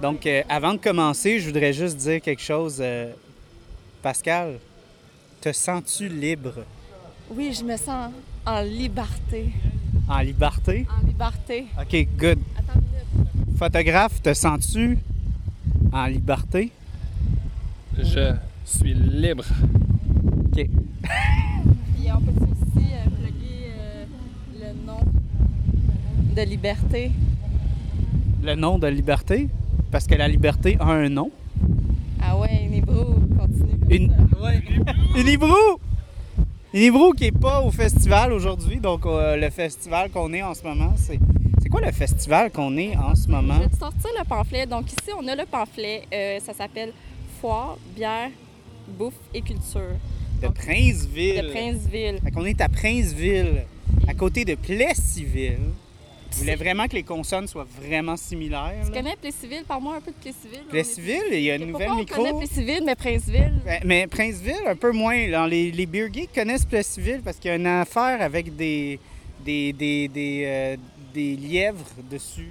Donc, euh, avant de commencer, je voudrais juste dire quelque chose. euh, Pascal, te sens-tu libre? Oui, je me sens en liberté. En liberté? En liberté. OK, good. Attends une minute. Photographe, te sens-tu en liberté? Je suis libre. OK. Puis on peut aussi euh, plugger euh, le nom de liberté. Le nom de liberté? Parce que la liberté a un nom. Ah ouais, Nibro, continue comme Une... ça. Ouais. Qui n'est pas au festival aujourd'hui. Donc, euh, le festival qu'on est en ce moment, c'est... C'est quoi le festival qu'on est en ce moment? Je vais te sortir le pamphlet. Donc ici, on a le pamphlet. Euh, ça s'appelle Foire, bière, bouffe et culture De Princeville. de Princeville. Fait qu'on est à Princeville, à côté de Plessisville. Je voulais vraiment que les consonnes soient vraiment similaires. Tu là. connais Plessisville? Parle-moi un peu de Plessisville. Plessisville, il y a une nouvelle Pourquoi on micro? connaît Plessisville, mais Princeville? Ouais, Mais Princeville, un peu moins. Les, les beer geeks connaissent Plessisville parce qu'il y a une affaire avec des, des, des, des, euh, des lièvres dessus.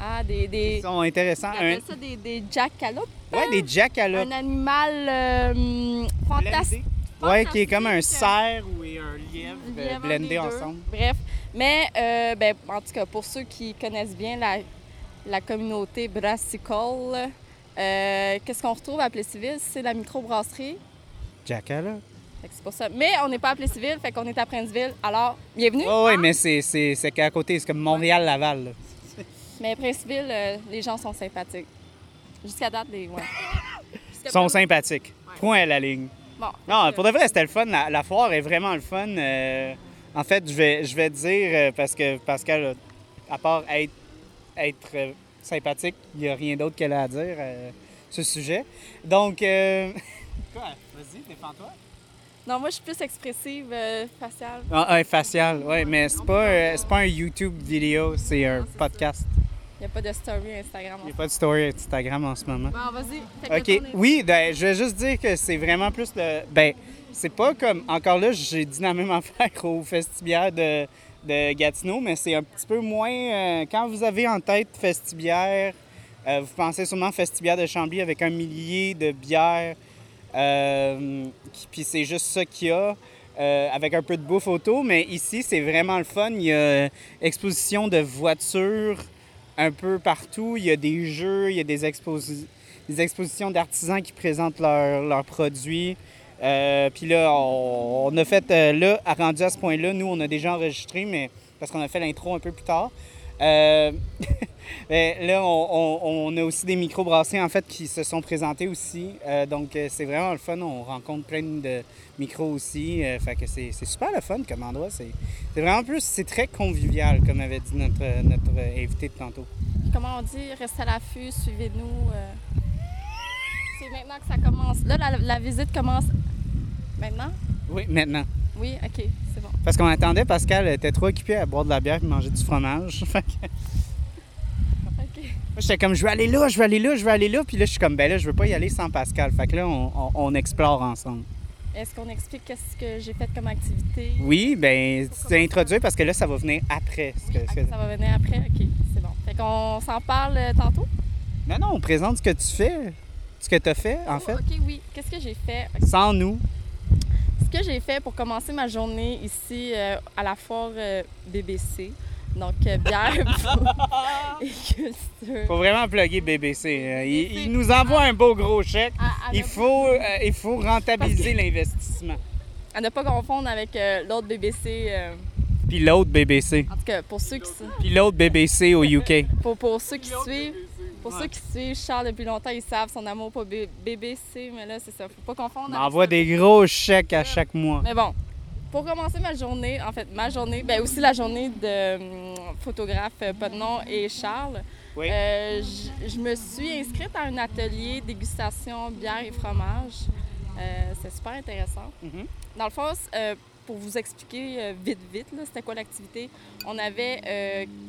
Ah, des... Ils des... sont intéressants. On Un, ça des, des jackalopes. ouais, des jackalopes. Un animal euh, fantastique. Ouais, qui est comme un fantastique. cerf ou un lièvre, euh, Lièvre, ensemble. Bref. Mais, euh, ben, en tout cas, pour ceux qui connaissent bien la, la communauté brassicole, euh, qu'est-ce qu'on retrouve à Plessisville? C'est la microbrasserie. Fait que c'est pour ça. Mais on n'est pas à Plessisville, fait qu'on est à Princeville. Alors, bienvenue. Oh, oui, mais c'est, c'est, c'est qu'à côté, c'est comme Montréal-Laval. là. Mais Princeville, euh, les gens sont sympathiques. Jusqu'à date, les. Ouais. Ils sont sympathiques. Point à la ligne. Bon. Non, pour de vrai, c'était le fun. La, la foire est vraiment le fun. Euh, en fait, je vais, je vais te dire, euh, parce que Pascal, à part être, être euh, sympathique, il n'y a rien d'autre qu'elle a à dire euh, sur ce sujet. Donc, euh... quoi? Vas-y, défends-toi. Non, moi, je suis plus expressive, euh, faciale. Ah, un facial, oui, mais c'est pas, euh, c'est pas un YouTube vidéo, c'est un Non, podcast. Il n'y a pas de story Instagram. Il n'y a pas de story Instagram en ce moment. Bon, vas-y. OK. Oui, ben, je vais juste dire que c'est vraiment plus le. Ben, c'est pas comme. Encore là, j'ai dit la même affaire au Festibière de, de Gatineau, mais c'est un petit peu moins. euh, quand vous avez en tête Festibière, euh, vous pensez sûrement Festibière de Chambly avec un millier de bières. euh, qui- Puis c'est juste ça qu'il y a. euh, avec un peu de bouffe auto, mais ici, c'est vraiment le fun. Il y a exposition de voitures un peu partout. Il y a des jeux, il y a des, exposi- des expositions d'artisans qui présentent leurs produits. Euh, Puis là, on, a fait, euh, là, rendu à ce point-là, nous, on a déjà enregistré, mais parce qu'on a fait l'intro un peu plus tard. Euh, mais là, on, on- on a aussi des micro-brassés, en fait, qui se sont présentés aussi. Euh, donc, euh, c'est vraiment le fun. On rencontre plein de micros aussi. Euh, fait que c'est super le fun comme endroit. C'est c'est vraiment plus, c'est très convivial, comme avait dit notre, notre invité de tantôt. Comment on dit? Restez à l'affût, suivez-nous. euh. C'est maintenant que ça commence. Là, la, la visite commence maintenant? Oui, maintenant. Oui, OK, c'est bon. Parce qu'on attendait, Pascal était trop occupé à boire de la bière et manger du fromage. Fait que moi, OK. J'étais comme, je vais aller là, je vais aller là, je vais aller là. Puis là, je suis comme, ben là, je veux pas y aller sans Pascal. Fait que là, on, on- on explore ensemble. Est-ce qu'on explique qu'est-ce que j'ai fait comme activité? Oui, ben, tu t'es introduit parce que là, ça va venir après. Oui, que- ça va venir après? OK, c'est bon. Fait qu'on s'en parle euh, tantôt? Non, non, on présente ce que tu fais, ce que tu as fait, en Oh, fait, OK, oui. Qu'est-ce que j'ai fait? Sans nous. Ce que j'ai fait pour commencer ma journée ici euh, à la foire euh, BBC, donc euh, bière et culture. Faut vraiment plugger BBC. euh, Il, il nous envoie un beau gros chèque. À- à Il ne- faut, euh, il faut rentabiliser l'investissement. À ne pas confondre avec euh, l'autre BBC. euh, Puis l'autre BBC. en tout cas, pour ceux qui, Puis l'autre BBC au UK. pour, pour ceux qui suivent, pour ceux qui suivent Charles depuis longtemps, ils savent son amour pour B- BBC, mais là, c'est ça. Faut pas confondre. On envoie des gros chèques à chaque mois. Mais bon, pour commencer ma journée, en fait, ma journée, ben aussi la journée de hum, photographe euh, nom et Charles, Oui. euh, je me suis inscrite à un atelier dégustation bière et fromage. Euh, c'est super intéressant. Mhm. Dans le fond, euh, pour vous expliquer vite, vite, c'était quoi l'activité, on avait...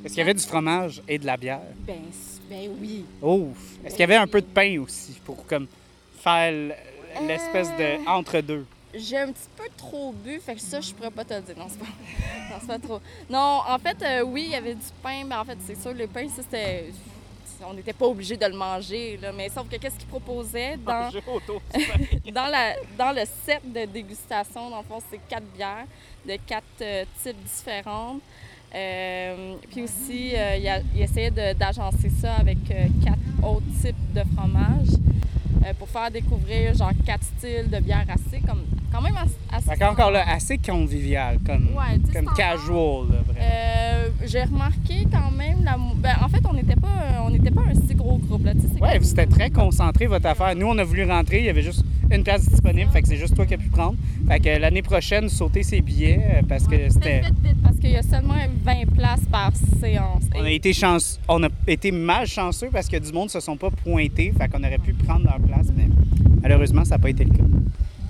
Est-ce qu'il y avait du fromage et de la bière? ben, ben oui. Oh! Est-ce qu'il y avait un peu de pain aussi pour comme faire l'espèce de entre-deux? J'ai un petit peu trop bu, fait que ça, je pourrais pas te le dire. Non, c'est pas, non, c'est pas trop. Non, en fait, euh, oui, il y avait du pain, mais en fait, c'est sûr, le pain, ça, c'était. on n'était pas obligé de le manger, là, mais sauf que qu'est-ce qu'ils proposaient dans, dans, la, dans le set de dégustation, dans le fond, c'est quatre bières de quatre euh, types différentes. Euh, puis aussi, il, a- essayait de- d'agencer ça avec quatre autres types de fromages pour faire découvrir genre quatre styles de bières assez comme quand même assez. Fait là, assez convivial, comme, Ouais, comme casual, là, vraiment. Euh, j'ai remarqué quand même la ben, en fait on n'était pas euh, on n'était pas un si gros groupe là Ouais, comme- c'était très concentré votre affaire. Nous, on a voulu rentrer, il y avait juste une place disponible, fait que c'est juste toi qui as pu prendre. Fait que l'année prochaine, sauter ses billets euh, parce que Ouais, c'était. Vite, vite, parce qu'il y a seulement 20 places par séance. On a été chance... on a été malchanceux parce que du monde se sont pas pointés, fait qu'on aurait pu prendre leur place, mais malheureusement, ça n'a pas été le cas.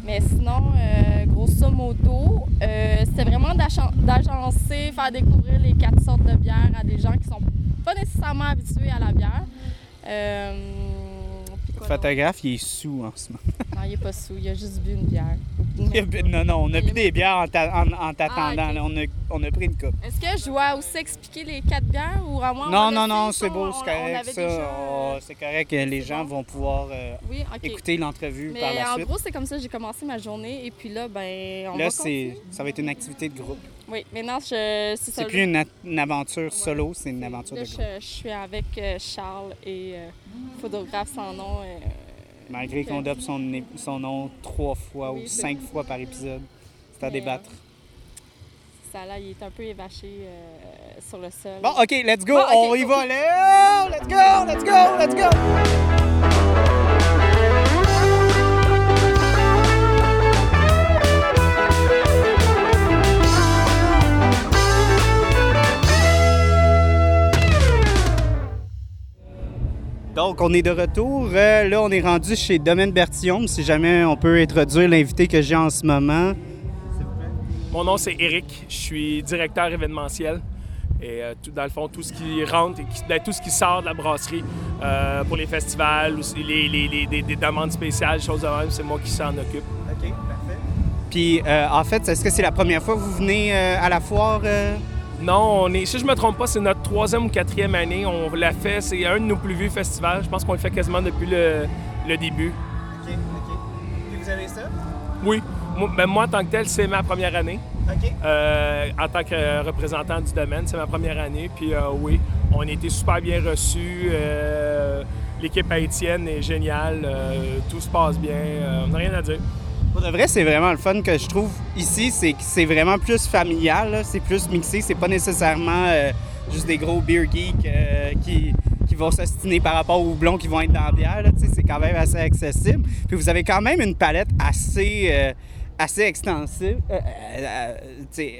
Mais sinon, euh, grosso modo, euh, c'était vraiment d'agen- d'agencer, faire découvrir les quatre sortes de bières à des gens qui sont pas nécessairement habitués à la bière. Euh, Le photographe, il est sous en ce moment. Non, il est pas sous, il a juste bu une bière. Il a bu- Non, non, on a bu des bières en t'a- en en t'attendant. Ah, là. On, a, on a pris une coupe. Est-ce que je dois aussi expliquer les quatre bières ou à moi? on Non, non, non, c'est beau, on- c'est correct, ça. Oh, c'est correct que les gens bon? vont pouvoir euh, Oui, écouter l'entrevue par la en suite. gros, c'est comme ça que j'ai commencé ma journée. Et puis là, ben, on Là, va c'est, ça va être une activité de groupe. Oui, maintenant, je, c'est ça. C'est plus une, aventure solo, c'est une aventure Là, de groupe. je, je suis avec euh, Charles et euh, photographe sans nom. euh, Malgré qu'on adopte son, nom trois fois Oui, ou cinq fois par épisode. C'est à Mais, débattre. ça là, il est un peu évaché euh, sur le sol. Bon, OK, let's go. Ah, on y go. va. Let's go, let's go, let's go. Donc, on est de retour. Euh, là, on est rendu chez Domaine Bertillon. Si jamais on peut introduire l'invité que j'ai en ce moment. Mon nom, c'est Eric. Je suis directeur événementiel. Et euh, tout, dans le fond, tout ce qui rentre et qui- ben, tout ce qui sort de la brasserie euh, pour les festivals, aussi les, les- les- des, des demandes spéciales, choses de même, c'est moi qui s'en occupe. OK, parfait. Puis, euh, en fait, est-ce que c'est la première fois que vous venez euh, à la foire? Non, on est, si je me trompe pas, c'est notre troisième ou quatrième année. On l'a fait, c'est un de nos plus vieux festivals. Je pense qu'on le fait quasiment depuis le, le début. OK, OK. Puis vous avez ça? Oui, moi, ben, moi en tant que tel, c'est ma première année. OK. Euh, en tant que euh, représentant du domaine, c'est ma première année. Puis euh, oui, on a été super bien reçus. Euh, L'équipe haïtienne est géniale. Tout se passe bien. On n'a rien à dire. Pour de vrai, c'est vraiment le fun que je trouve ici. C'est que c'est vraiment plus familial. C'est plus mixé. C'est pas nécessairement euh, juste des gros beer geeks euh, qui, qui vont s'ostiner par rapport aux blonds qui vont être dans la bière. C'est quand même assez accessible. Puis vous avez quand même une palette assez, euh, assez extensive. Euh,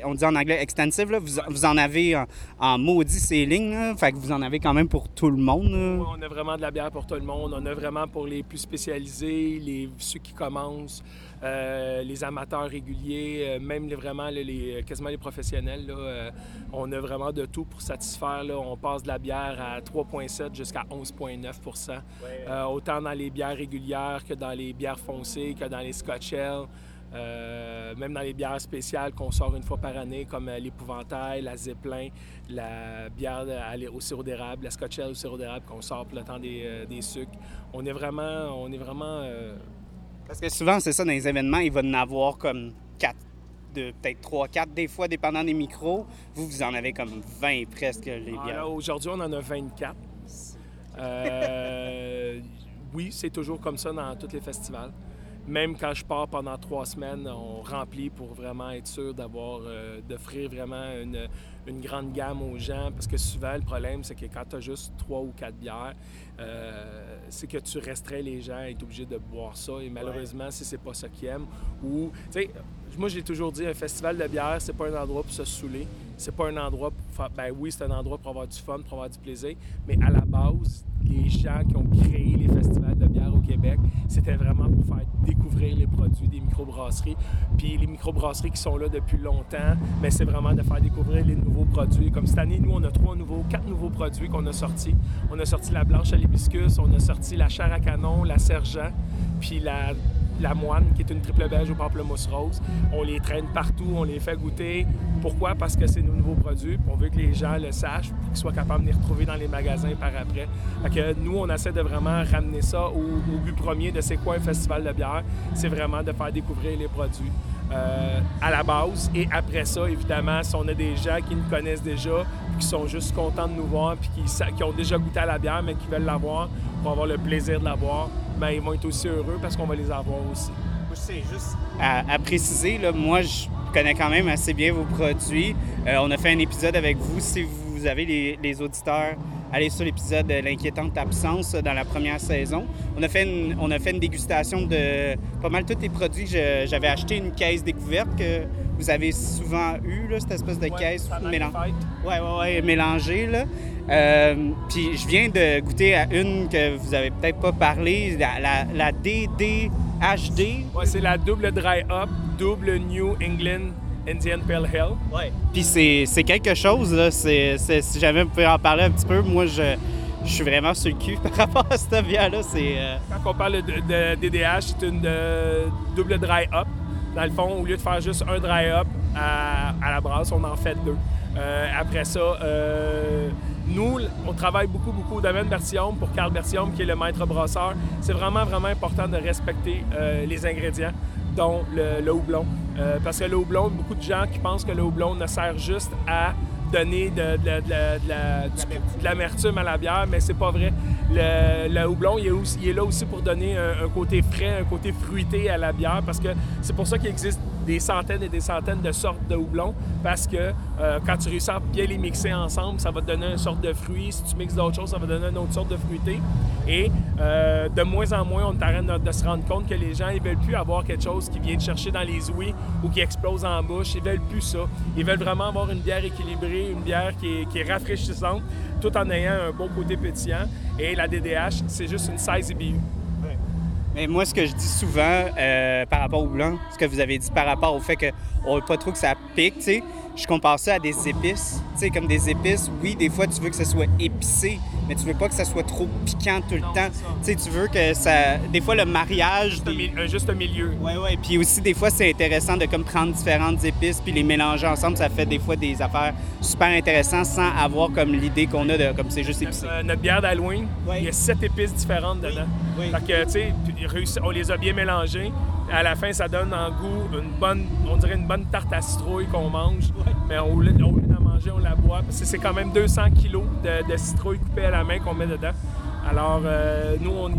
on dit en anglais extensive. Là. Vous, vous en avez en, en maudit ces lignes. Fait que vous en avez quand même pour tout le monde. on a vraiment de la bière pour tout le monde. On a vraiment pour les plus spécialisés, les, ceux qui commencent, euh, les amateurs réguliers, euh, même les, vraiment là, les, quasiment les professionnels. là, euh, on a vraiment de tout pour satisfaire. là. On passe de la bière à 3,7 jusqu'à 11,9% Euh, Autant dans les bières régulières que dans les bières foncées, que dans les Scotch Ale. Euh, même dans les bières spéciales qu'on sort une fois par année, comme euh, l'épouvantail, la zeppelin, la bière au sirop d'érable, la scotch ale au sirop d'érable qu'on sort pour le temps des, euh, des sucres. On est vraiment, on est vraiment euh, Parce que souvent, c'est ça, dans les événements, il va en avoir comme 4, de peut-être 3, 4 des fois, dépendant des micros. Vous, vous en avez comme 20 presque, les ah, bières. Aujourd'hui, on en a 24. Euh, oui, c'est toujours comme ça dans tous les festivals. Même quand je pars pendant trois semaines, on remplit pour vraiment être sûr d'avoir, euh, d'offrir vraiment une, une grande gamme aux gens. Parce que souvent, le problème, c'est que quand tu as juste trois ou quatre bières, euh, c'est que tu restreins les gens à être obligé de boire ça. Et malheureusement, si c'est pas ça qu'ils aiment, ou, tu sais, moi, j'ai toujours dit, un festival de bière, c'est pas un endroit pour se saouler. C'est pas un endroit pour faire. Ben oui, c'est un endroit pour avoir du fun, pour avoir du plaisir. Mais à la base, les gens qui ont créé les festivals de bière au Québec, c'était vraiment pour faire découvrir les produits des microbrasseries. Puis les microbrasseries qui sont là depuis longtemps, mais c'est vraiment de faire découvrir les nouveaux produits. Comme cette année, nous, on a trois nouveaux, quatre nouveaux produits qu'on a sortis. On a sorti la blanche à l'hibiscus, on a sorti la chair à canon, la sergent, puis la la moine, qui est une triple belge au pamplemousse rose. On les traîne partout, on les fait goûter. Pourquoi? Parce que c'est nos nouveaux produits. On veut que les gens le sachent qu'ils soient capables de les retrouver dans les magasins par après. Que nous, on essaie de vraiment ramener ça au, but premier de c'est quoi un festival de bière? C'est vraiment de faire découvrir les produits. Euh, à la base. Et après ça, évidemment, si on a des gens qui nous connaissent déjà, qui sont juste contents de nous voir, puis qui, qui ont déjà goûté à la bière, mais qui veulent l'avoir pour avoir le plaisir de la boire, bien, ils vont être aussi heureux parce qu'on va les avoir aussi. C'est juste à, préciser, là, moi, je connais quand même assez bien vos produits. Euh, on a fait un épisode avec vous. Si vous avez les, les auditeurs aller sur l'épisode de l'inquiétante absence dans la première saison. On a fait une, on a fait une dégustation de pas mal tous les produits. J'avais acheté une caisse découverte que vous avez souvent eu, là, cette espèce de caisse mélangée. Ouais, ouais, ouais, mélangée. Là. Euh, puis je viens de goûter à une que vous avez peut-être pas parlé, la, la, la DDHD. Ouais, c'est la double dry up, double New England Indian Pale Ale. Ouais. Puis c'est quelque chose, là. si jamais vous pouvez en parler un petit peu, moi, je, je suis vraiment sur le cul par rapport à cette bière-là. Euh, Quand on parle de, DDH, c'est une euh, double dry up. Dans le fond, au lieu de faire juste un dry up à, la brasse, on en fait deux. Euh, après ça, nous, on travaille beaucoup, beaucoup au domaine Bertillon pour Carl Bertillon, qui est le maître brasseur. C'est vraiment, vraiment important de respecter les ingrédients dont le, houblon. Euh, parce que le houblon, beaucoup de gens qui pensent que le houblon ne sert juste à donner de, de, l'amertume à la bière, mais c'est pas vrai. Le, houblon, il est, là aussi pour donner un, côté frais, un côté fruité à la bière, parce que c'est pour ça qu'il existe des centaines et des centaines de sortes de houblon, parce que euh, quand tu réussis à bien les mixer ensemble, ça va te donner une sorte de fruit. Si tu mixes d'autres choses, ça va donner une autre sorte de fruité. Et euh, de moins en moins, on train de, se rendre compte que les gens, ils veulent plus avoir quelque chose qui vient de chercher dans les ouïes ou qui explose en bouche. Ils veulent plus ça. Ils veulent vraiment avoir une bière équilibrée, une bière qui est, rafraîchissante, tout en ayant un bon côté pétillant. Et la DDH, c'est juste une size IBU. Mais moi, ce que je dis souvent euh, par rapport au blanc, ce que vous avez dit par rapport au fait qu'on veut pas trop que ça pique, tu sais, je compare ça à des épices. Tu sais, comme des épices, oui, des fois, tu veux que ça soit épicé, mais tu veux pas que ça soit trop piquant tout le temps. Tu sais, tu veux que ça... Des fois, le mariage... Juste, un juste milieu. Oui, oui. Puis aussi, des fois, c'est intéressant de comme prendre différentes épices puis les mélanger ensemble. Ça fait des fois des affaires super intéressantes sans avoir comme l'idée qu'on a de comme c'est juste épicé. Notre, notre bière d'Halloween, il y a sept épices différentes dedans. Oui. Fait que, tu sais, on les a bien mélangées à la fin, ça donne en goût une bonne, on dirait une bonne tarte à citrouille qu'on mange. Mais au lieu, d'en manger, on la boit. Parce que c'est quand même 200 kilos de, citrouille coupée à la main qu'on met dedans. Alors, euh, nous, on,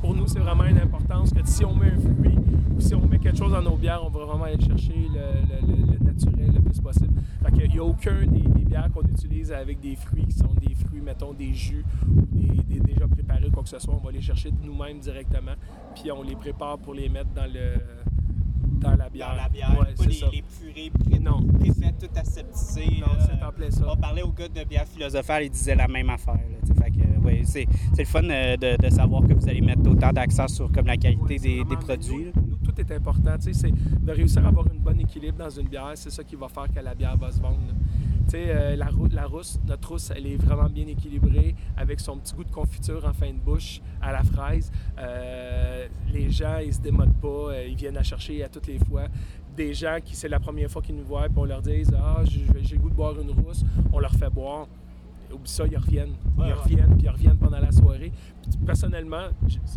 pour nous, c'est vraiment une importance que si on met un fruit ou si on met quelque chose dans nos bières, on va vraiment aller chercher le, naturel le plus possible. Il n'y a aucun des, qu'on utilise avec des fruits qui sont des fruits, mettons, des jus ou des, déjà préparés, quoi que ce soit. On va les chercher de nous-mêmes directement, puis on les prépare pour les mettre dans le dans la bière. Dans la bière, pas les, les, purées pré non. préfaites, tout aseptisées. Non, c'est en plein ça. On parlait au gars de bière philosophale, il disait la même affaire. fait que, ouais, c'est, le fun euh, de, de, savoir que vous allez mettre autant d'accent sur comme la qualité des, des, produits. Nous, tout est important. C'est de réussir à avoir un bon équilibre dans une bière. C'est ça qui va faire que la bière va se vendre. Euh, la, la rousse, notre rousse, elle est vraiment bien équilibrée avec son petit goût de confiture en fin de bouche à la fraise. Euh, les gens, ils se démodent pas, euh, ils viennent la chercher à toutes les fois. Des gens qui, c'est la première fois qu'ils nous voient, puis on leur dit Ah, j'ai le goût de boire une rousse, on leur fait boire oublie ça, ils reviennent. Ils reviennent, puis ils reviennent pendant la soirée. personnellement,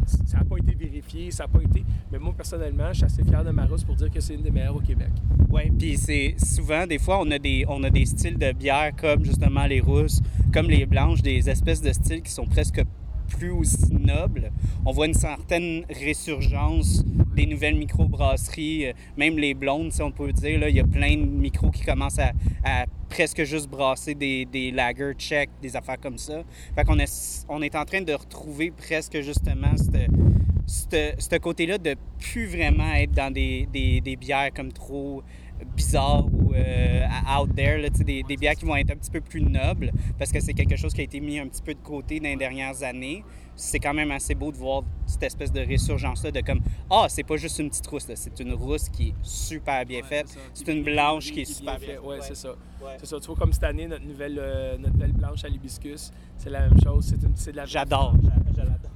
ça n'a pas été vérifié, ça n'a pas été. Mais moi, personnellement, je suis assez fier de ma rousse pour dire que c'est une des meilleures au Québec. Oui, puis c'est souvent, des fois, on a, des, on a des styles de bière comme justement les rousses, comme les blanches, des espèces de styles qui sont presque plus aussi nobles. On voit une certaine résurgence des nouvelles microbrasseries, euh, même les blondes, si on peut dire. Là, il y a plein de micros qui commencent à, à presque juste brasser des, des lager check, des affaires comme ça. Fait qu'on est, on est en train de retrouver presque justement ce côté-là de plus vraiment être dans des, des, des bières comme trop bizarres ou euh, out there, là, des, des bières qui vont être un petit peu plus nobles parce que c'est quelque chose qui a été mis un petit peu de côté dans les dernières années c'est quand même assez beau de voir cette espèce de résurgence-là de comme Ah, c'est pas juste une petite rousse, c'est une rousse qui est super bien faite. C'est une blanche qui est super bien faite. Oui, c'est ça. C'est ça. Tu vois, comme cette année, notre nouvelle, euh, notre belle blanche à l'hibiscus, c'est la même chose. C'est de la J'adore.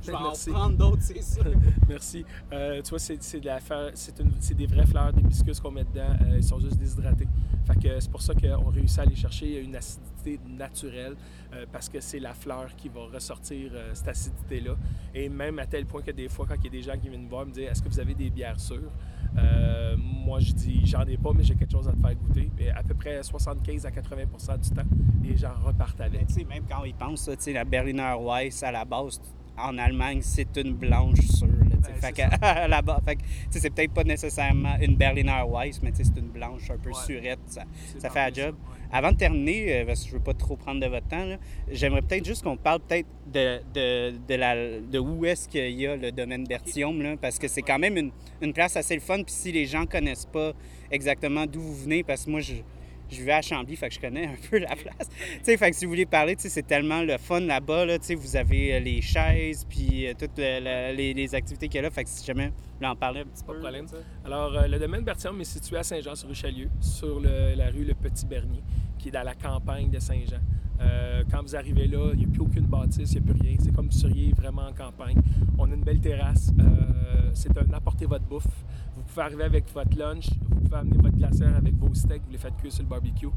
Je vais en Merci. prendre d'autres, c'est sûr. Merci. Euh, tu vois, c'est c'est de la fleur- c'est une- c'est des vraies fleurs d'hibiscus qu'on met dedans. Euh, ils sont juste déshydratés. Fait que c'est pour ça qu'on réussit à aller chercher une acidité naturelle euh, parce que c'est la fleur qui va ressortir euh, cette acidité-là. Et même à tel point que des fois, quand il y a des gens qui viennent me voir me dire Est-ce que vous avez des bières sûres? Euh, Moi, je dis J'en ai pas, mais j'ai quelque chose à te faire goûter. Et à peu près 75 à 80 du temps, les gens repartent avec. tu sais, même quand ils pensent, tu sais, la Berliner Weiss, à la base, en Allemagne, c'est une blanche sûre. Ben, fait c'est que, sais, c'est peut-être pas nécessairement une Berliner Weiss, mais c'est une blanche un peu Ouais. surette. Ça, fait la job. ouais. Avant de terminer, euh, parce que je veux pas trop prendre de votre temps, j'aimerais peut-être juste qu'on parle peut-être de, de, de, la, où est-ce qu'il y a le domaine Bertium, là, parce que c'est quand même une, une place assez le fun. Puis si les gens connaissent pas exactement d'où vous venez, parce que moi, je, je vais à Chambly, fait que je connais un peu la place. tu sais, fait que si vous voulez parler, tu sais, c'est tellement le fun là-bas, là, tu sais, vous avez euh, les chaises, puis euh, toutes le- le- les, les activités qu'il y a là. Fait que si jamais vous voulez en parler un petit Pas peu. de problème. Alors, euh, le domaine Bertium est situé à Saint-Jean-sur-Richelieu, sur le- la rue Le Petit Bernier, qui est dans la campagne de Saint-Jean. Euh, quand vous arrivez là, il n'y a plus aucune bâtisse, il n'y a plus rien. C'est comme si vous seriez vraiment en campagne. On a une belle terrasse. C'est un apporter votre bouffe. Vous pouvez arriver avec votre lunch, vous pouvez amener votre glacière avec vos steaks, vous les faites cuire sur le barbecue.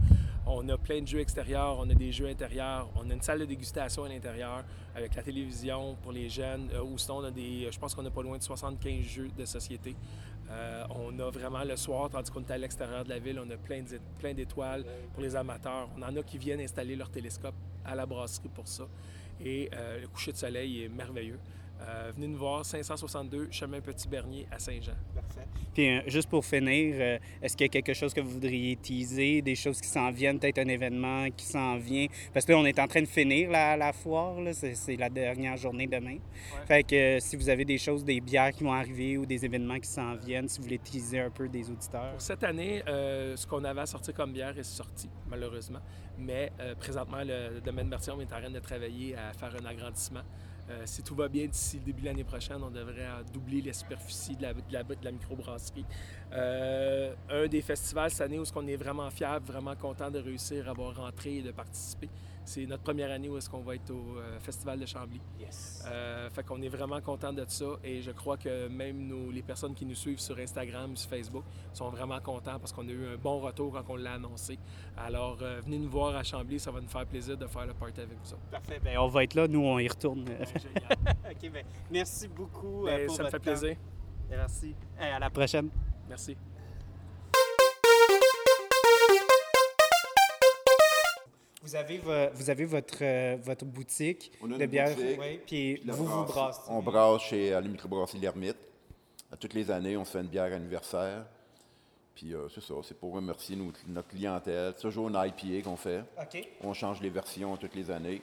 On a plein de jeux extérieurs, on a des jeux intérieurs, on a une salle de dégustation à l'intérieur avec la télévision pour les jeunes. Euh, ou sinon, on a des, je pense qu'on a pas loin de 75 jeux de société. Euh, on a vraiment le soir, tandis qu'on est à l'extérieur de la ville, on a plein d'étoiles pour les amateurs. On en a qui viennent installer leur télescope à la brasserie pour ça. Et euh, le coucher de soleil est merveilleux. Euh, venez nous voir, 562 chemin Petit Bernier à Saint-Jean. Puis euh, juste pour finir, euh, est-ce qu'il y a quelque chose que vous voudriez teaser, des choses qui s'en viennent, peut-être un événement qui s'en vient? Parce que là, on est en train de finir la, la foire, là. c'est, c'est la dernière journée demain. Fait que euh, si vous avez des choses, des bières qui vont arriver ou des événements qui s'en viennent, si vous voulez teaser un peu des auditeurs. Pour cette année, euh, ce qu'on avait à sortir comme bière est sorti, malheureusement. Mais euh, présentement, le domaine Bertillon est en train de travailler à faire un agrandissement. Euh, si tout va bien d'ici le début de l'année prochaine, on devrait doubler la superficie de la, de la, de la microbrasserie. Euh, un des festivals cette année où on est vraiment fiers, vraiment content de réussir à avoir rentré et de participer. C'est notre première année où est-ce qu'on va être au euh, Festival de Chambly. Yes. Euh, fait qu'on est vraiment content de ça et je crois que même les personnes qui nous suivent sur Instagram, sur Facebook, sont vraiment contents parce qu'on a eu un bon retour quand on l'a annoncé. Alors, euh, venez nous voir à Chambly, ça va nous faire plaisir de faire le party avec vous. Parfait. Ben, on va être là, nous, on y retourne. Génial. OK, ben, merci beaucoup. Ben, pour ça me fait temps. plaisir. Merci. À la prochaine. Merci. Vous avez, vo- vous avez votre, euh, votre boutique On a une de bière. boutique, puis Puis la vous vous brasse- brassez. On brasse chez la microbrasserie L'Ermite. À toutes les années, on se fait une bière anniversaire. Puis euh, c'est ça, c'est pour remercier nos- notre clientèle. C'est toujours une IPA qu'on fait. OK. On change les versions toutes les années.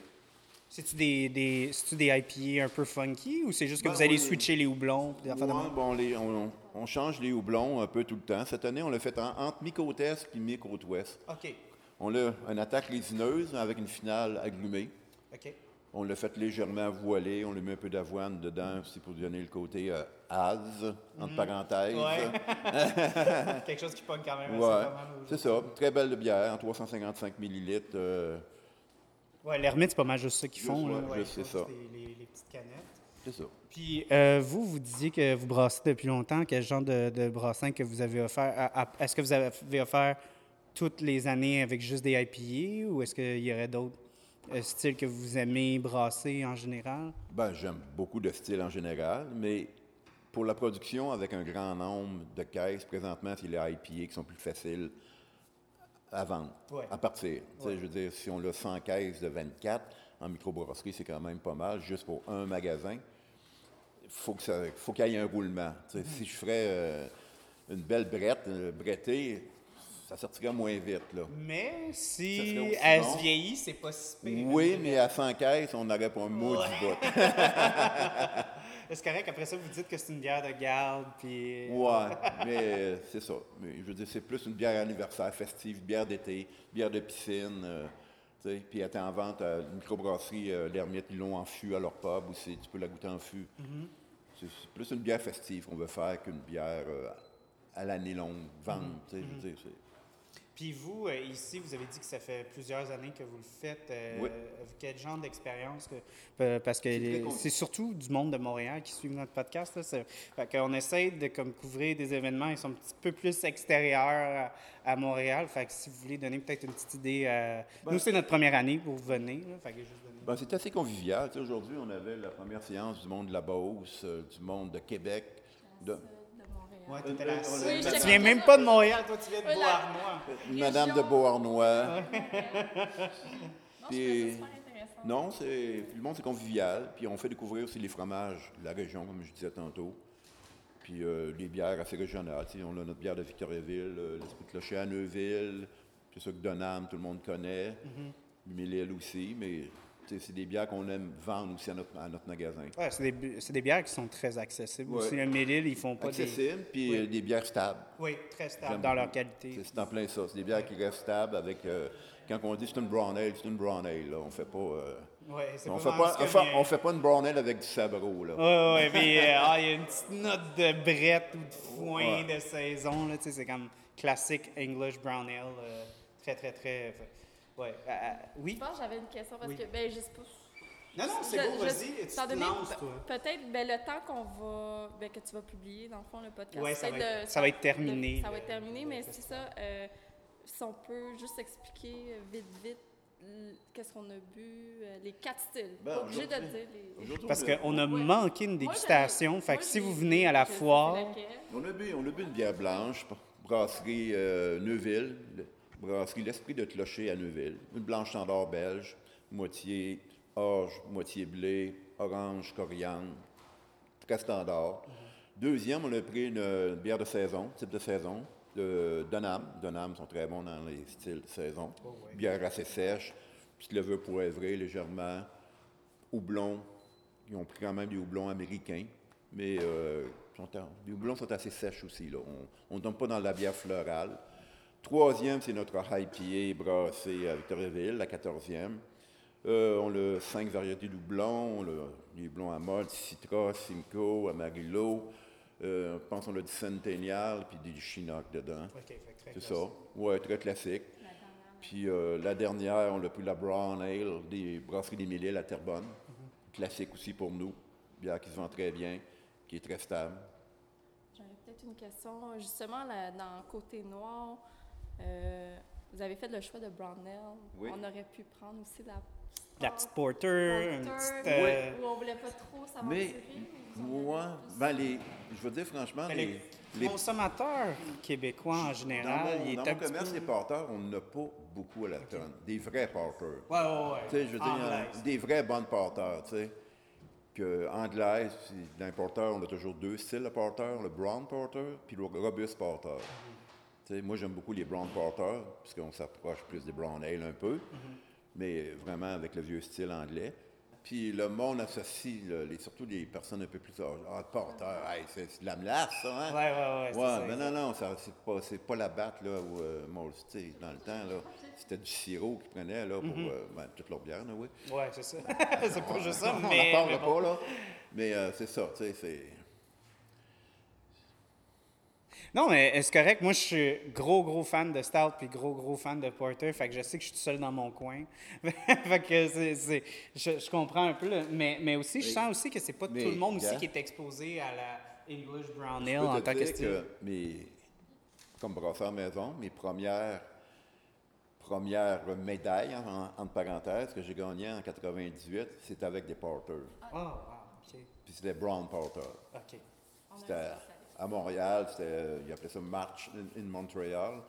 C'est-tu des, des, c'est-tu des IPA un peu funky ou c'est juste que Ben, vous allez on- switcher les houblons? puis des affaires de Ouais, même? bon, les- on, on change les houblons un peu tout le temps. Cette année, on l'a fait en- entre est et mi-côte ouest. OK. On a une attaque résineuse avec une finale agrumée. OK. On l'a fait légèrement voilé. On lui met un peu d'avoine dedans aussi pour donner le côté euh, az, entre parenthèses. Ouais. Quelque chose qui pogne quand même Ouais, c'est ça. Très belle bière, en 355 millilitres. euh, Ouais, l'ermite, c'est pas mal juste ça qu'ils font. là. ouais, c'est ça. Les, petites canettes. c'est ça. Puis, euh, vous, vous disiez que vous brassez depuis longtemps. Quel genre de, de brassin que vous avez offert? Est-ce que vous avez offert toutes les années avec juste des IPA ou est-ce qu'il y aurait d'autres euh, styles que vous aimez brasser en général? Ben, j'aime beaucoup de styles en général, mais pour la production, avec un grand nombre de caisses, présentement, c'est les IPA qui sont plus faciles à vendre, Ouais. à partir. Je veux dire, si on a 100 caisses de 24, en microbrasserie, c'est quand même pas mal, juste pour un magasin. Il faut que ça- faut qu'il y ait un roulement. Sais, Si je ferais euh, une belle brette, euh, brettée, ça sortirait moins vite. Là. Mais si elle se vieillit, c'est pas si pire. Oui, mais à 100 caisses, on n'aurait pas un mot du bout. C'est correct, après ça, vous dites que c'est une bière de garde, puis... Ouais, mais euh, c'est ça. Mais je veux dire, c'est plus une bière anniversaire festive, bière d'été, bière de piscine. euh, tu sais. puis elle est en vente à une microbrasserie, euh, l'Hermite, ils l'ont en fût à leur pub aussi. Tu peux la goûter en fût. C'est c'est plus une bière festive qu'on veut faire qu'une bière euh, à l'année longue, vente. sais, je veux dire, c'est- Puis vous, euh, ici, vous avez dit que ça fait plusieurs années que vous le faites. Euh, Oui. Quel genre d'expérience? que- euh, parce que c'est surtout du monde de Montréal qui suit notre podcast. Là, c'est- fait qu'on essaie de comme, couvrir des événements qui sont un petit peu plus extérieurs à, à Montréal. Fait que si vous voulez donner peut-être une petite idée... euh, nous, c'est notre première année pour venir. Ben, c'est assez convivial. Tu sais, Aujourd'hui, on avait la première séance du monde de la Beauce, euh, du monde de Québec. de-. Ouais, t'étais là. on Tu comme- même pas de Montréal, toi, tu viens de Beauharnois. Madame de. Beauharnois. Puis-. Non, c'est le monde c'est convivial. Puis on fait découvrir aussi les fromages de la région, comme je disais tantôt. Puis euh, les bières assez régionales. On a notre bière de Victoriaville, euh, l'Esprit de Clocher à Neuville. C'est ça que Donham, tout le monde connaît. Mm-hmm. Mille aussi, mais c'est des bières qu'on aime vendre aussi à notre, à notre magasin. Ouais, c'est des, des bières qui sont très accessibles. Ouais. Aussi, le Mélile, ils font pas des... Accessible, puis Oui. euh, des bières stables. Oui, très stables dans leur qualité. C'est en plein ça. C'est des bières qui restent stables avec. euh, quand on dit c'est une brown ale, c'est une brown ale. Là. On fait pas. euh, Ouais, c'est on, pas fait pas, on fait pas une brown ale avec du sabreau. Là. Mais euh, ah, il y a une petite note de brette ou de foin de saison. Là, tu sais, c'est comme classique English Brown Ale. euh, très, très, très. Ouais. euh, euh, oui. Je pense que j'avais une question parce Oui. que, ben, je sais pas. Non, non, c'est beau, vas-y. Tu te lances, toi. Peut-être ben, le temps qu'on va, ben, que tu vas publier, dans le fond, le podcast. Ouais, ça va être- de- ça va être terminé, Ça va le- être terminé, mais c'est ça. euh, si on peut juste expliquer euh, vite, vite, qu'est-ce qu'on a bu, euh, les quatre styles. Ben, pas obligé de dire les. Parce on a- qu'on a Ouais. manqué une dégustation. Fait moi, que si vous venez à la foire. On a bu, on a bu une bière blanche, brasserie euh, Neuville, le- brasserie L'Esprit de Clocher à Neuville. Une blanche standard belge, moitié orge, moitié blé, orange, coriandre, très standard. Deuxième, on a pris une, une bière de saison, type de saison, de Donham. Donham sont très bons dans les styles de saison. Bière assez sèche, petite levure poivrée légèrement, houblon. Ils ont pris quand même des houblons américains, mais euh, sont les houblons sont assez sèches aussi. Là. On ne tombe pas dans la bière florale. Troisième, c'est notre IPA brassé à Victoriaville, la quatorzième. Euh, on a cinq variétés de houblons. On a des houblons à mode, Citra, Simcoe, Amarillo. Euh, je pense qu'on a du Centennial puis du Chinook dedans. Ok, fait que très C'est ça. Ouais, très classique. Puis euh, la dernière, on a pris la Brown Ale des brasseries des Mille à Terrebonne. Classique aussi pour nous. Bière qui se vend très bien, qui est très stable. J'avais peut-être une question. Justement, là, dans Côté Noir, euh, vous avez fait le choix de Brown Ale. Oui. On aurait pu prendre aussi la. La petite porter, petite. euh, Où on voulait pas trop s'aventurer. Mais, moi, ben les, je veux dire franchement, Mais les, les les- consommateurs québécois en dans général, mon, il est dans mon commerce, peu- les porteurs, on n'a pas beaucoup à la tonne. Des vrais porteurs. Ouais, ouais, ouais. Tu sais, je veux dire, Anglaise. des vrais bonnes porteurs, tu sais. Que dans les porteurs, on a toujours deux styles de porteur, le brown porter puis le robuste porter. Moi, j'aime beaucoup les brown porters, puisqu'on s'approche plus des brown ale un peu, mais vraiment avec le vieux style anglais. Puis le monde associe, là, les, surtout les personnes un peu plus âgées, ah, porteur, hey, c'est de la melasse, ça, hein? Ouais, ouais, ouais. c'est Ouais, mais non, non, c'est pas, pas la batte, là, où, euh, moi, tu sais, dans le temps, là, c'était du sirop qu'ils prenaient, là, pour Mm-hmm. euh, ben, toute leur bière, là, oui. Ouais, c'est ça. c'est pas juste ça, On mais. n'en parle mais pas, là. Mais euh, c'est ça, tu sais, c'est... Non, mais c'est correct? Moi, je suis gros, gros fan de Stout puis gros, gros fan de Porter. Fait que je sais que je suis tout seul dans mon coin. fait que c'est, c'est- je, je comprends un peu. là. Mais, mais aussi, je Mais- sens aussi que c'est pas mais, tout le monde aussi qui est exposé à la English Brown Ale en tant que style. mes, comme brasseur maison, mes premières, premières médailles, en, entre parenthèses, que j'ai gagnées en 98, c'était avec des porters. Oh, wow, OK. Puis c'était brown porter. OK. C'était. À Montréal, c'était, ils appelaient ça March in, in Montreal,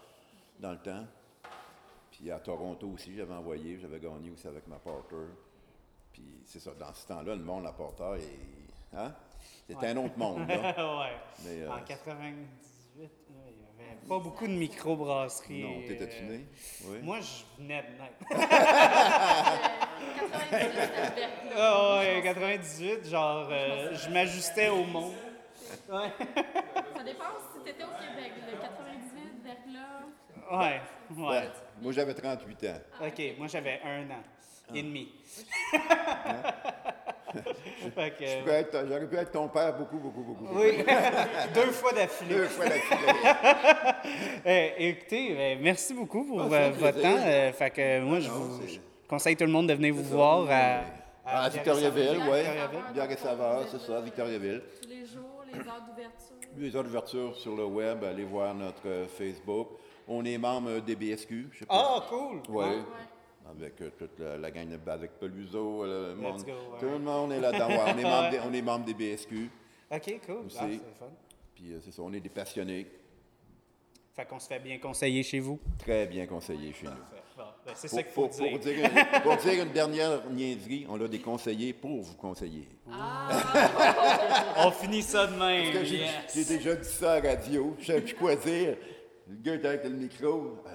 dans le temps. Puis à Toronto aussi, j'avais envoyé, j'avais gagné aussi avec ma porter. Puis c'est ça, dans ce temps-là, le monde, la porter, hein? c'était un autre monde. Là. ouais. Mais, euh, en 98, ouais, il n'y avait pas beaucoup de microbrasseries. non, t'étais-tu euh, né? Oui. Moi, je venais de naître. Euh, 98, c'était Berkeley. Ah ouais, 98, genre, euh, je m'ajustais au monde. Ouais. Ça dépend si tu étais au Québec. Le 98, vers là. Ouais, ouais. Ouais. Moi, j'avais 38 ans. OK, moi j'avais un an et demi. Fait que, Je pourrais être- J'aurais pu être ton père beaucoup, beaucoup, beaucoup. oui, deux fois d'affilée. Deux fois la Euh, écoutez, euh, merci beaucoup pour Ah, euh, votre plaisir. temps. Euh, fait que moi, je Non, vous je conseille tout le monde de venir vous voir à, À Victoriaville, oui. Bière et saveur, c'est ça, Victoriaville. Les heures d'ouverture. Les heures d'ouverture sur le web, allez voir notre euh, Facebook. On est membre euh, des BSQ. Je sais pas Ah, cool! Oui. Avec euh, toute la, la gang de avec Peluso, le monde. go, ouais. Tout le monde est là-dedans. ouais. On, est membre des, on est membre des BSQ. OK, cool. Ah, c'est le fun. Puis euh, c'est ça, on est des passionnés. Fait qu'on se fait bien conseiller chez vous. Très bien conseillés chez nous. Ben, c'est Pour, ça qu'il faut pour- pour dire. une, pour dire une dernière niaiserie, on a des conseillers pour vous conseiller. On finit ça de même. Parce que J'ai déjà dit ça à la radio, je savais plus quoi dire. Le gars était avec le micro. euh,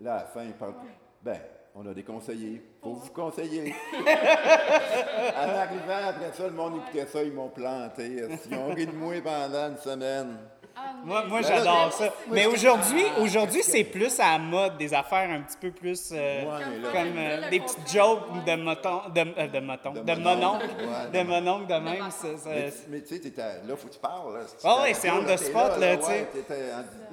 là, à la fin, il parle. Ben, on a des conseillers pour vous conseiller. en arrivant, après ça, le monde écoutait ça, ils m'ont planté. Ils ont ri de moi pendant une semaine. Moi, moi Ben j'adore ça. Mais aujourd'hui, aujourd'hui, c'est plus à la mode, des affaires un petit peu plus euh, comme euh, des petites jokes de moton, de, euh, de moton, De de mononcle, de mononcle de même. ça- ça- Mais, tu sais, t'étais- là, faut que tu parles. Là, Ah ouais, c'est on the spot, là, tu sais.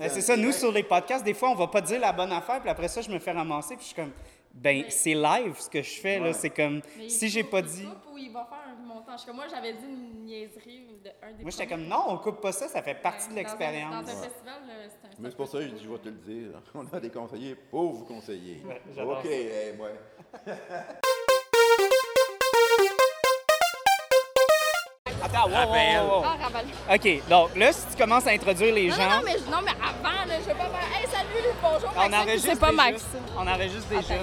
C'est ça, nous, sur les podcasts, des fois, on va pas dire la bonne affaire, puis après ça, je me fais ramasser, puis je suis comme, ben, c'est live ce que je fais, là. C'est comme, Mais si j'ai pas il dit. coupe Ou il va faire un montage? Comme moi, j'avais dit une niaiserie de un des Moi, j'étais comme, non, on coupe pas ça, ça fait partie de Dans un- l'expérience. Dans un festival, euh, c'était un Mais c'est pour ça que je dis, je vais te le dire. On a des conseillers pour vous conseiller. OK, hey, ouais. Attends, wow, wow, wow. Ah. OK, donc là, si tu commences à introduire les Non, gens, non, non, mais, non, mais avant, là, je veux pas faire. Hey, bonjour, on enregistre C'est pas. Maxime. On enregistre Ah, déjà.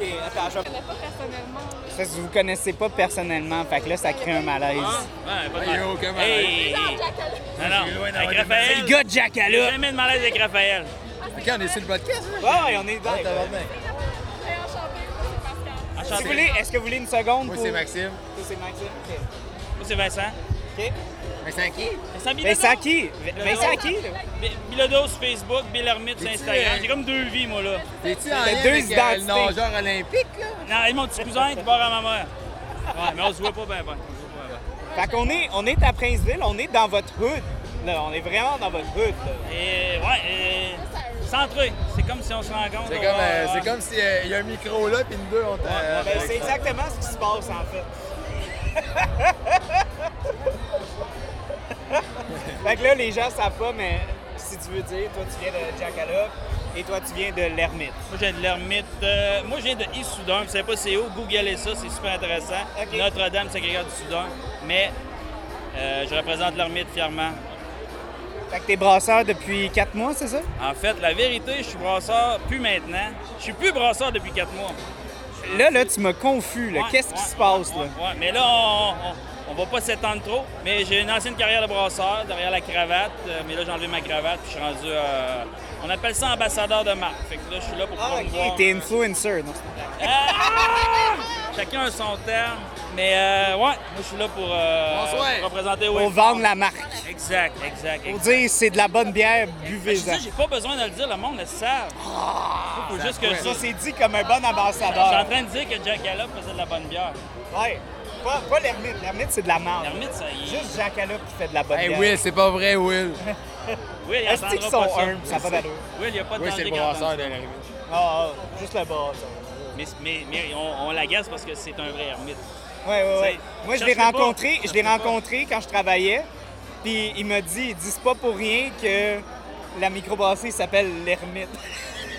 OK, attends, je connais pas personnellement. que vous connaissez pas personnellement, fait que là, ça crée un malaise. Ouais, pas de Il y a mal. aucun malaise. Hey! Non, non, avec des Raphaël. C'est le gars de! Jamais de malaise avec Raphaël. OK, on est sur le podcast? Ouais, on est. Ah. Hey. Si vous voulez, est-ce que vous voulez une seconde Moi, pour... c'est Maxime. Toi, c'est Maxime? Moi, c'est Vincent. OK. Vincent qui? Vincent Bilodeau. Vincent qui? Vincent qui? Bilodeau sur Facebook, Bill Hermite sur Instagram. euh, J'ai comme deux vies, moi, là. T'es-tu en lien deux avec euh, le nageur olympique, là? Non, et mon petit cousin qui part à ma mère. Ouais, mais on se voit pas bien, ben. Pas ben, ben. Fait qu'on est, on est à Princeville, on est dans votre hood. Là, on est vraiment dans votre hood. Là. Et ouais, et... centré. C'est comme si on se rencontre. C'est comme, euh, c'est comme s'il y a un micro là, puis nous deux, on t'a... Ouais, Ben, c'est exactement ce qui se passe, en fait. fait que là, les gens savent pas, mais si tu veux dire, toi, tu viens de Jackalope et toi, tu viens de l'Ermite. Moi, je viens de l'ermite. euh, moi, je viens de Issoudun. Vous savez pas c'est où? Googlez ça, c'est super intéressant. Notre-Dame, c'est quelqu'un du Soudan. Mais euh, je représente l'ermite fièrement. Fait que t'es brasseur depuis quatre mois, c'est ça? En fait, la vérité, je suis brasseur plus maintenant. Je suis plus brasseur depuis quatre mois. Là, là, tu m'as confus, là. Ouais, Qu'est-ce qui se passe, ouais, là? ouais. Mais là, on, on, on va pas s'étendre trop. Mais j'ai une ancienne carrière de brasseur derrière la cravate. euh, mais là, j'ai enlevé ma cravate puis je suis rendu. euh, on appelle ça ambassadeur de marque. Fait que là, je suis là pour Ah, promouvoir. t'es influencer. non? Ah! Chacun a son terme. Mais euh, ouais, moi, je suis là pour, euh, Bonsoir. pour représenter Pour vendre la marque. Exact, exact. Pour dire c'est de la bonne bière, Ben, Je buvez-en. j'ai pas besoin de le dire, le monde le savent. Faut juste que je Ça, c'est dit comme un bon Je suis en ambassadeur. train de dire que Jack Gallup faisait de la bonne bière. Ouais. Pas, pas l'ermite. L'ermite, c'est de la merde. L'ermite, ça y est. Juste Jackalope qui fait de la bonne Hey, bière. Will, c'est pas vrai, Will. Will, il Est-ce qu'ils sont pas ça. humbles? Ça n'a pas d'allure. Will, il n'y a pas de Will, c'est le brasseur de l'arrivée. Ah, ah, juste le ça. Mais, mais, mais on, on l'agace parce que c'est un vrai ermite. Ouais, ouais, ouais. C'est- Moi, je l'ai rencontré, je l'ai rencontré quand je travaillais. Puis il m'a dit, il dit, c'est pas pour rien que la microbrasserie s'appelle l'ermite.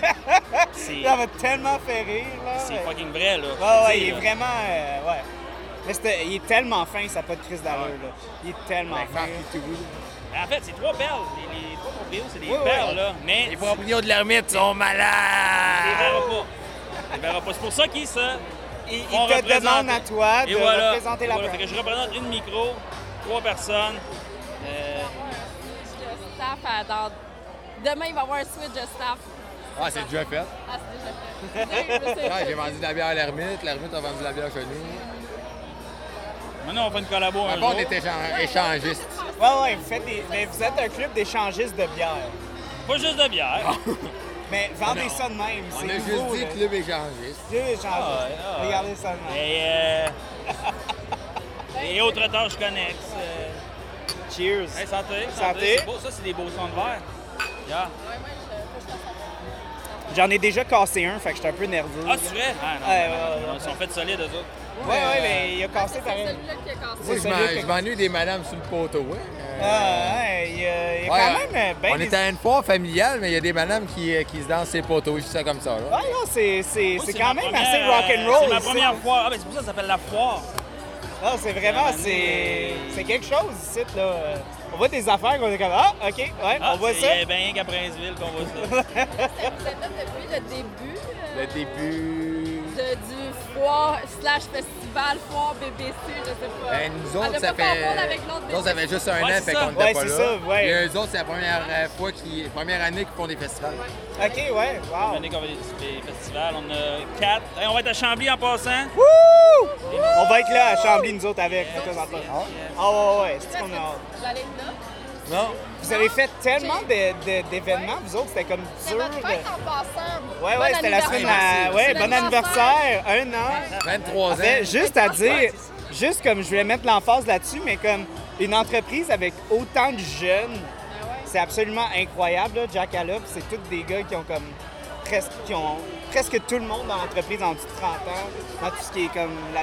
Ça m'a tellement fait rire, c'est fucking vrai, là. Ouais, il est vraiment. euh, ouais. Il est tellement fin, ça n'a pas de crise d'allure, là. Il est tellement Ben, fin. En fait, c'est trois perles. Les, les trois proprios, c'est des Oui, oui. perles, là. Mais Les proprios de l'ermite sont malades! pas. Les verras pas. C'est pour ça qu'ils se. Il, il font te représenter. demande à toi de Et voilà. représenter Et la voilà. Fait que je représente une micro, trois personnes. Euh, staff dans- Demain, il va y avoir un switch de staff. Ah, c'est déjà fait. Ah, c'est déjà fait. Ouais, j'ai vendu de la bière à l'ermite, l'ermite a vendu de la bière chez nous. Maintenant, on fait une collabo un jour. on était. Ouais, ouais, vous, faites des, mais vous êtes un club d'échangistes de bière. Pas juste de bière. Mais vendez ça de même. On a juste nouveau, dit là. club échangiste. Est changé. Ah ouais, ah ouais. Regardez ça de même. Et, euh... et autres tâches connexes. euh, Cheers. Hey, santé. Santé. Beau, ça, c'est des beaux sons de verre. Yeah. J'en ai déjà cassé un, fait que j'étais un peu nerveux. Ah, tu vrai? Ah, non. Ouais, ouais, ouais. Ils sont faits solides, eux autres. Ouais, ouais, mais il a cassé pareil. Celui-là qui a cassé. Moi, je C'est m'ennuie des madames sur le poteau. hein. Euh, Ah, ouais, il y a, il y a ouais, quand même bien On des- est à une foire familiale, mais il y a des madames qui, euh, qui se dansent ces poteaux. Dis ça comme ça. Là. Ouais, non, c'est, c'est, c'est quand même première, assez euh, rock'n'roll. C'est ma première foire. Ah, ben c'est pour ça que ça s'appelle la foire. Non, c'est vraiment, c'est, c'est quelque chose ici, là. On voit des affaires qu'on est comme, ah, OK, ouais, Ah, on voit c'est ça. ben rien qu'à Princeville qu'on voit ça. Vous êtes là depuis le début euh, Le début. de, du foire slash festival, foire BBC, je sais pas. Ben, nous autres, ça pas fait. avec nous autres, ça fait juste un Ouais, an, fait qu'on n'était Ouais, pas c'est là. ça, ouais. Et eux autres, c'est la première euh, fois qui, première année qu'ils font des festivals. OK, ouais, wow. L'année qu'on va des, des festivals, on a quatre. Hey, on va être à Chambly en passant. Wouh! On va être là à Chambly, nous autres, avec. Ah, ouais, ouais, c'est ce qu'on a hâte. Vous. Non? Avez fait tellement d'événements, vous autres, c'était comme dur. votre fête en passant. Ouais, Bon ouais, c'était la semaine à... Ouais, bon anniversaire, un an. 23 ans. Juste à dire, juste comme je voulais mettre l'emphase là-dessus, mais comme une entreprise avec autant de jeunes, c'est absolument incroyable. Là. Jack Allop, c'est tous des gars qui ont comme presque, qui ont presque tout le monde dans l'entreprise en dessous de 30 ans, dans tout ce qui est comme la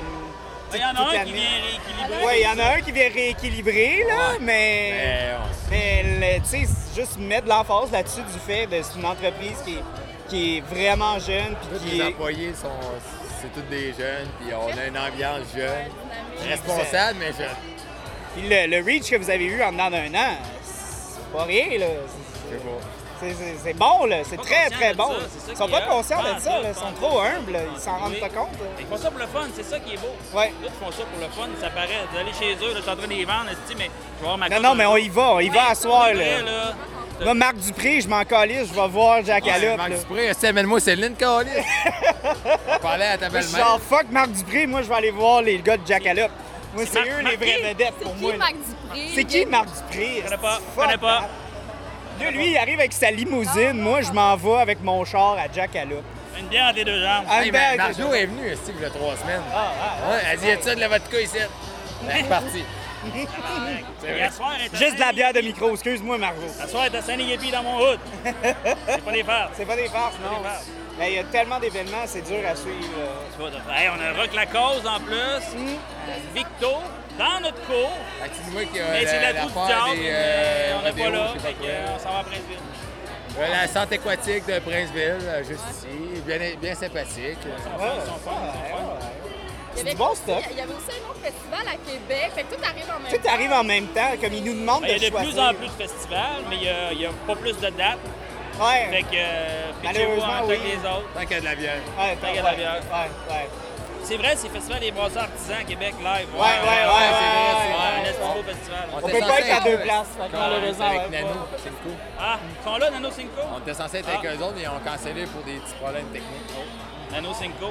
Il y en a un qui vient rééquilibrer. Ouais, il y en a un qui vient rééquilibrer, là, mais. Mais, tu sais, c'est juste mettre l'emphase là-dessus du fait de c'est une entreprise qui est, qui est vraiment jeune, puis qui les est. employés sont. C'est tous des jeunes, puis on a une ambiance jeune. Responsable, mais jeune. Puis le, le reach que vous avez eu en dedans d'un an, c'est pas rien, là. Sais pas. C'est- C'est c'est bon, là. C'est très, très bon. ça, c'est ça Ils sont qui pas conscients de ça, Pas là. Ils sont trop humbles. Ils s'en rendent Oui. pas compte. là. Ils font ça pour le fun, c'est ça qui est beau. Ouais. Là, ils font ça pour le fun, ça paraît. Vous allez chez eux, là, je suis en train de les vendre, mais je vais voir ma Non, non, mais on y va. On y va à soir, là. Moi, Marc Dupré, je m'en calisse, je vais voir Jack Ouais, Allop, Marc là. Dupré, c'est amène-moi Céline Calis. On parlait à ta belle-mère. genre, fuck Marc Dupré, moi, je vais aller voir les gars de Jack Allop. Moi, c'est Marc- eux les vraies qui? vedettes C'est pour qui, moi. là. Marc Dupré? C'est qui Marc Dupré? Je connais pas, je connais pas. Là, lui, il arrive avec sa limousine. Moi, je m'en vais avec mon char à Jack. Une bière entre les deux jambes. Ah, Hey, ben, mais Marjo est venue, Steve, il y a trois semaines. Ah, ah, Ouais, elle dit, y a-tu de la vodka ici? Elle est partie. Et à soir, elle est à Juste de la bière de micro, excuse-moi, Margot. À soir, elle est à Saint-Éliépi dans mon hood. C'est pas des farces. C'est pas des farces, non. des farces. Mais il y a tellement d'événements, c'est dur à suivre. là. Tu vois, t'as- hey, on a Rock la cause en plus. Euh, Victo, dans notre cours. Fait que c'est moi qui a Mais c'est la, du des mais euh, on n'est pas là. Fait que, euh, on s'en va à Princeville. Euh, La centre aquatique de Princeville, euh, juste ici. Bien, bien sympathique. Ils sont Ouais, ouais. Il y C'est avait du bon stock. Il y avait aussi un autre festival à Québec. Fait que tout arrive en même Tout temps. arrive en même temps, comme ils nous demandent Ben, Il y de a de choisir. plus en plus de festivals, mais il y a, pas plus de dates. Ouais. Fait que euh, Malheureusement, en oui. les autres. Tant qu'il y a de la bière. Ouais, Tant qu'il y a de la bière. Ouais, ouais. C'est vrai, c'est le Festival des brasseurs artisans à Québec live. Ouais, ouais, ouais, ouais, ouais, c'est vrai, ouais, c'est Ouais, un festival. On peut pas être à deux places, malheureusement, Avec Nano, pas. c'est le coup. Ah, ils sont là, Nano Cinco? On était censé être avec eux autres, mais ils ont cancellé pour des petits problèmes techniques. Nano Cinco.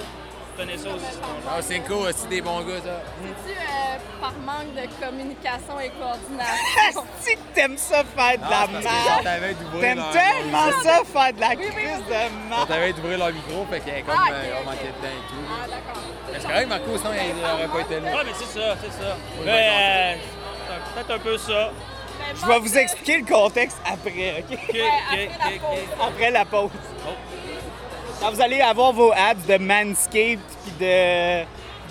Vous tenez ça aussi. Ah, Cinco aussi des bons gars, ça. C'est-tu euh, par manque de communication et coordination? Que t'aimes ça faire de la Ah, c'est que merde. T'aimes tellement ça faire de la crise de merde. t'avaient d'ouvrir leur micro, fait qu'il comme Ah, euh, on manquait de temps et tout. Ah, d'accord. Mais c'est correct, Marco, sinon il n'aurait pas été là. Ouais, mais c'est ça, c'est ça. Mais, euh, c'est peut-être un peu ça. Ben, Je vais vous expliquer le contexte après, la ok. Après la pause. Oh. Quand vous allez avoir vos ads de Manscaped puis de,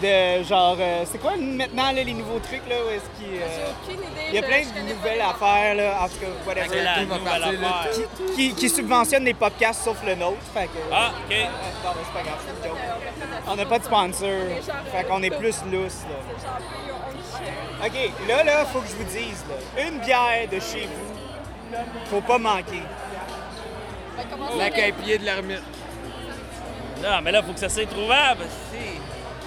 de genre... euh, c'est quoi maintenant là, les nouveaux trucs là? Où est-ce qu'il, euh, J'ai aucune idée. il y a je- plein je de connais pas nouvelles les affaires là, en tout cas, whatever. C'est la Tout va nouvelle partir, là. affaire. Qui, qui subventionnent les podcasts sauf le nôtre. Fait que, Ah, OK. Non, mais c'est pas grave, c'est une joke. On n'a pas de sponsor. Fait qu'on est plus lousse là. on le. OK, là, là, faut que je vous dise, là, une bière de chez vous, faut pas manquer. Ben, comment ça La caille-pied de l'ermite. Non, mais là, il faut que ça soit trouvable.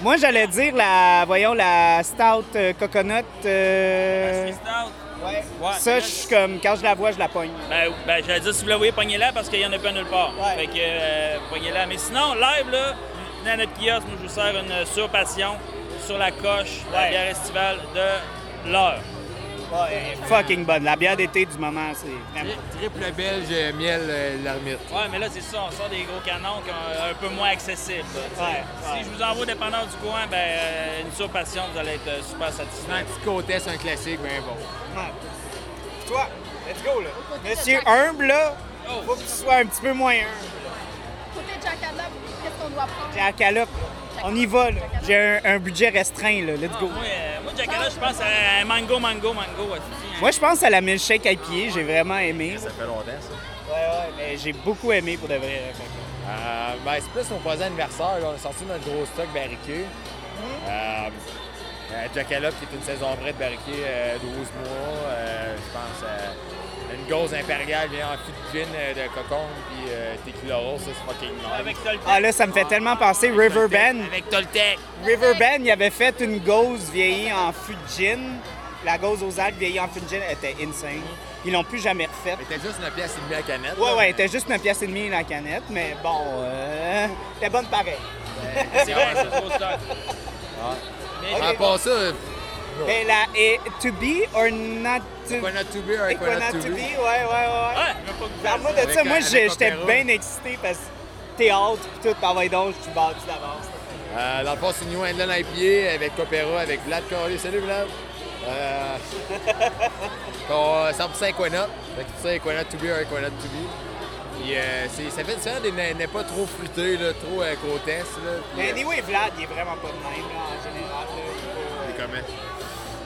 Moi, j'allais dire la, voyons, la Stout euh, Coconut. euh, Six Stout. ouais. Ouais, Ça, je suis comme, quand je la vois, je la pogne. Ben, ben j'allais dire, si vous la voyez, pognez-la parce qu'il n'y en a pas nulle part. Ouais. Fait que, euh, pognez-la. Mais sinon, live, là, venez à notre kiosque, moi, je vous sers une surpassion sur la coche de la Ouais. bière estivale de l'heure. Ouais, fucking bonne. La bière d'été du moment, c'est vraiment. Triple belge, euh, miel, euh, l'ermite. Ouais, mais là, c'est ça, on sort des gros canons qui sont un peu moins accessibles. Ouais, Si je vous envoie dépanneur du coin, ben, euh, une surpassion, vous allez être euh, super Un satisfait. petit côté, c'est un classique, bien bon. Ouais. Toi, let's go, là. Monsieur humble, là, faut que tu sois un petit peu moins humble. Côté Jackalope, qu'est-ce qu'on doit prendre? Jackalope, on y va, là. J'ai un, un budget restreint, là. Let's Ah, go. moi, euh, moi, Jackalope, je pense à un mango, mango, mango. aussi, hein. Moi, je pense à la milkshake à pied. J'ai vraiment aimé. Ça fait longtemps, ça. Ouais, ouais, mais j'ai beaucoup aimé pour de vrai. que- Euh, ben, c'est plus mon projet anniversaire. là. On est sorti notre gros stock barriqué. Euh, euh, Jackalope, qui est une saison vraie de barriqué, euh, 12 mois. Euh, je pense euh, une gauze impériale vient en fût de gin euh, de cocon, puis euh, tequila rose, ça c'est fucking nice. Avec Toltec. Ah là, ça me fait tellement penser Riverbend. Avec Toltec. Riverbend, il avait fait une gauze vieillie en fût de gin. La gauze aux algues vieillie en fût de gin elle était insane. Ils l'ont plus jamais refaite. Mais C'était juste une pièce et demie à canette. Ouais, là. ouais, elle était juste une pièce et demie la canette, mais bon, euh, c'était bonne pareil. C'est vrai, c'est trop. Mais ça, Et la et to be or not to Equinot to be or Equinot Equinot to to be, be. ouais, ouais, ouais. Ouais, vous de ça, moi j'étais bien excité parce que théâtre pis tout, t'en vas donc, je suis battu d'avance. Euh, dans le fond, c'est New England IPA avec Opéra, avec Vlad Corley. Salut Vlad! Euh, euh, 100% Equinot. Fait que ça, Equinot to be or Equinot to be. Puis euh, c'est- ça fait différent des n'est pas trop fruité, là, trop euh, côtesse. Là, puis, Mais euh, anyway, Vlad, il est vraiment pas de même là, en général. là. Il est euh, comment?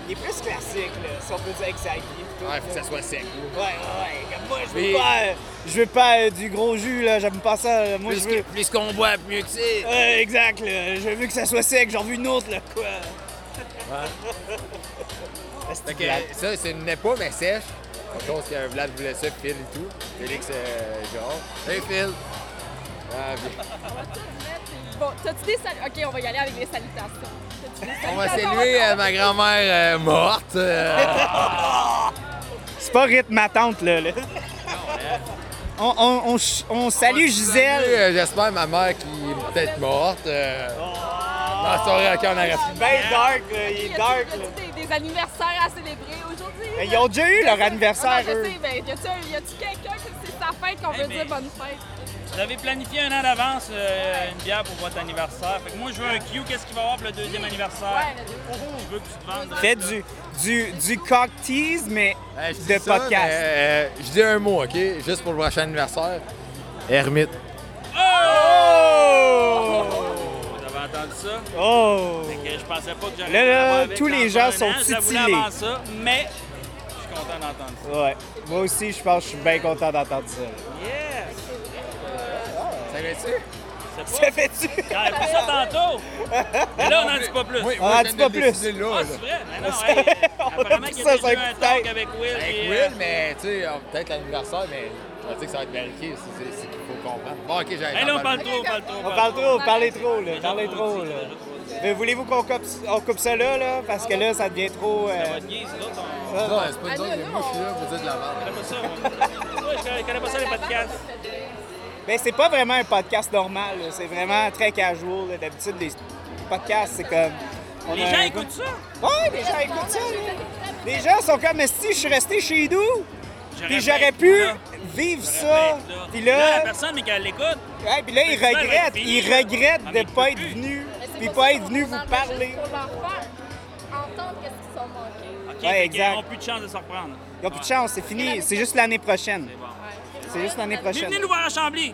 Il est plus classique, là, si on peut dire Xavier pis tout. Ouais, faut que ça soit sec. Ouais, ouais, ouais. Comme moi, je veux pas, je veux pas euh, du gros jus, là. J'aime pas ça. là. Moi, je veux. plus qu'on boit, mieux que c'est. Ouais, exact, là. Je veux que ça soit sec. J'en veux une autre, là, quoi. Que ça, c'est une n'est pas, mais sèche. Quelque chose que Vlad voulait ça, Phil et tout. Félix, euh, genre. Hey Phil! Ah, bien. Bon, t'as-tu des OK, on va y aller avec les salutations. Des On va salutations? saluer euh, ma grand-mère euh, morte. euh, C'est pas rythme ma tante, là. là. On, on, on, salue Gisèle. Euh, J'espère ma mère qui est peut-être morte. Euh... On arrête. Ben dark, là. Il Y est dark, y là. des, des anniversaires à célébrer aujourd'hui? Mais Ils ont déjà eu leur Ah anniversaire, non, je sais, mais y a-tu un- y a-tu quelqu'un que c'est sa fête qu'on Hey, veut mais- dire bonne fête? Vous avez planifié un an d'avance euh, une bière pour votre anniversaire. Fait que moi, je veux un Q. Qu'est-ce qu'il va y avoir pour le deuxième anniversaire? Ouais, le deux. Je veux que tu te vendes. Du, du, du cock tease, mais je dis de ça, podcast. mais, euh, je dis un mot, OK? Juste pour le prochain anniversaire. Hermite. Oh! Vous avez entendu ça? Oh! Fait que je pensais pas que j'aurais Là, là, tous les gens un sont titillés. ça, mais content d'entendre ça. Ouais. Moi aussi, je pense que je suis bien content d'entendre ça. Yes! Ça? C'est Ça pas... fait-tu? J'aurais pris ça tantôt! Mais là, on n'en dit pas plus. Oui, On moi, en je dit pas plus. là, Ah, c'est vrai? Mais non, hey, On a pris ça sur un talk tête. avec Will. Avec puis, Will, euh, mais tu sais, peut-être l'anniversaire, mais on va dire que ça va être vérifié. C'est c'est- c'est qu'il faut comprendre. Bon, OK, j'ai Hey, là, on parle trop, on parle trop. On parle trop, parlez trop, là. Parlez trop, là. Mais voulez-vous qu'on coupe, on coupe ça là, là? Parce que là, ça devient trop. euh, Votre guise, l'autre, on... Non, c'est pas une mais moi, je suis là pour dire de la merde. Je connais pas ça. je je ça, les podcasts. Mais c'est pas vraiment un podcast normal, là. C'est vraiment très casual. là. D'habitude, les podcasts, c'est comme. on Les a gens un- écoutent ça? Ouais, les gens écoutent ça, là. Les gens sont comme, si je suis resté chez nous, puis j'aurais pu vivre ça. pu être là. Puis Là, la personne, mais qu'elle l'écoute. ouais, puis là, ils Mais ça, va être regrettent. Ils regrettent Ah, de mais ils pas être plus. Puis pas être venus vous parler. Pour leur faire entendre qu'est-ce qu'ils sont manqués. OK, Ouais, fait exact. qu'ils n'ont plus de chance de se reprendre. Ils n'ont plus de chance, c'est fini. C'est juste l'année prochaine. C'est bon. C'est juste l'année Mais prochaine. venez nous voir à Chambly.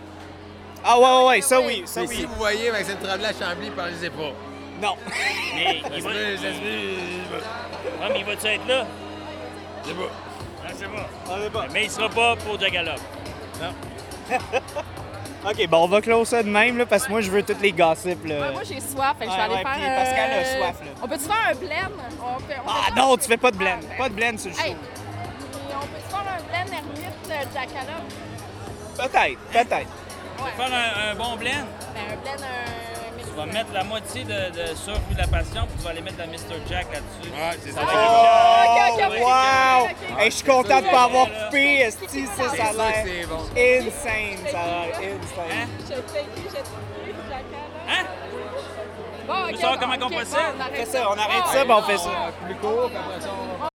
Ah ouais, ouais, ouais, ça oui, ça Mais si oui. vous voyez Maxime Tremblay à Chambly, parlez-y pas. Non. Mais il Ça va... se peut, ça se peut. Ouais, mais il va-tu être là? Je sais pas. Je sais pas. On est pas. Mais il sera pas pour Jagalop. OK, bon, on va close ça de même, là, parce que moi, je veux toutes les gossips, là. Ouais, moi, j'ai soif, fait que je vais aller ouais, faire. Pascal a euh, soif, là. On peut-tu faire un blend? On peut- on Ah peut non, faire- tu fais pas de blend. Pas de blend sur le Hey, show. on peut-tu faire un blend ermite euh, Jackalope? Peut-être, peut-être. Ouais. Faire un, un bon blend. Ben, un blend, un vas mettre la moitié de, de sur de la Passion, puis tu vas aller mettre la Mr. Jack là-dessus. Ouais, c'est ça. Oh, okay, okay, wow! Okay, hey, je suis content de ne pas avoir coupé, Esti, ça, ça a l'air insane, ça a l'air hein? insane. Hein? Je t'ai dit, j'ai trouvé Jack hein? hein? Bon, tu veux savoir comment on fait ça, on arrête ça, on fait ça. Plus court, après ça, on va...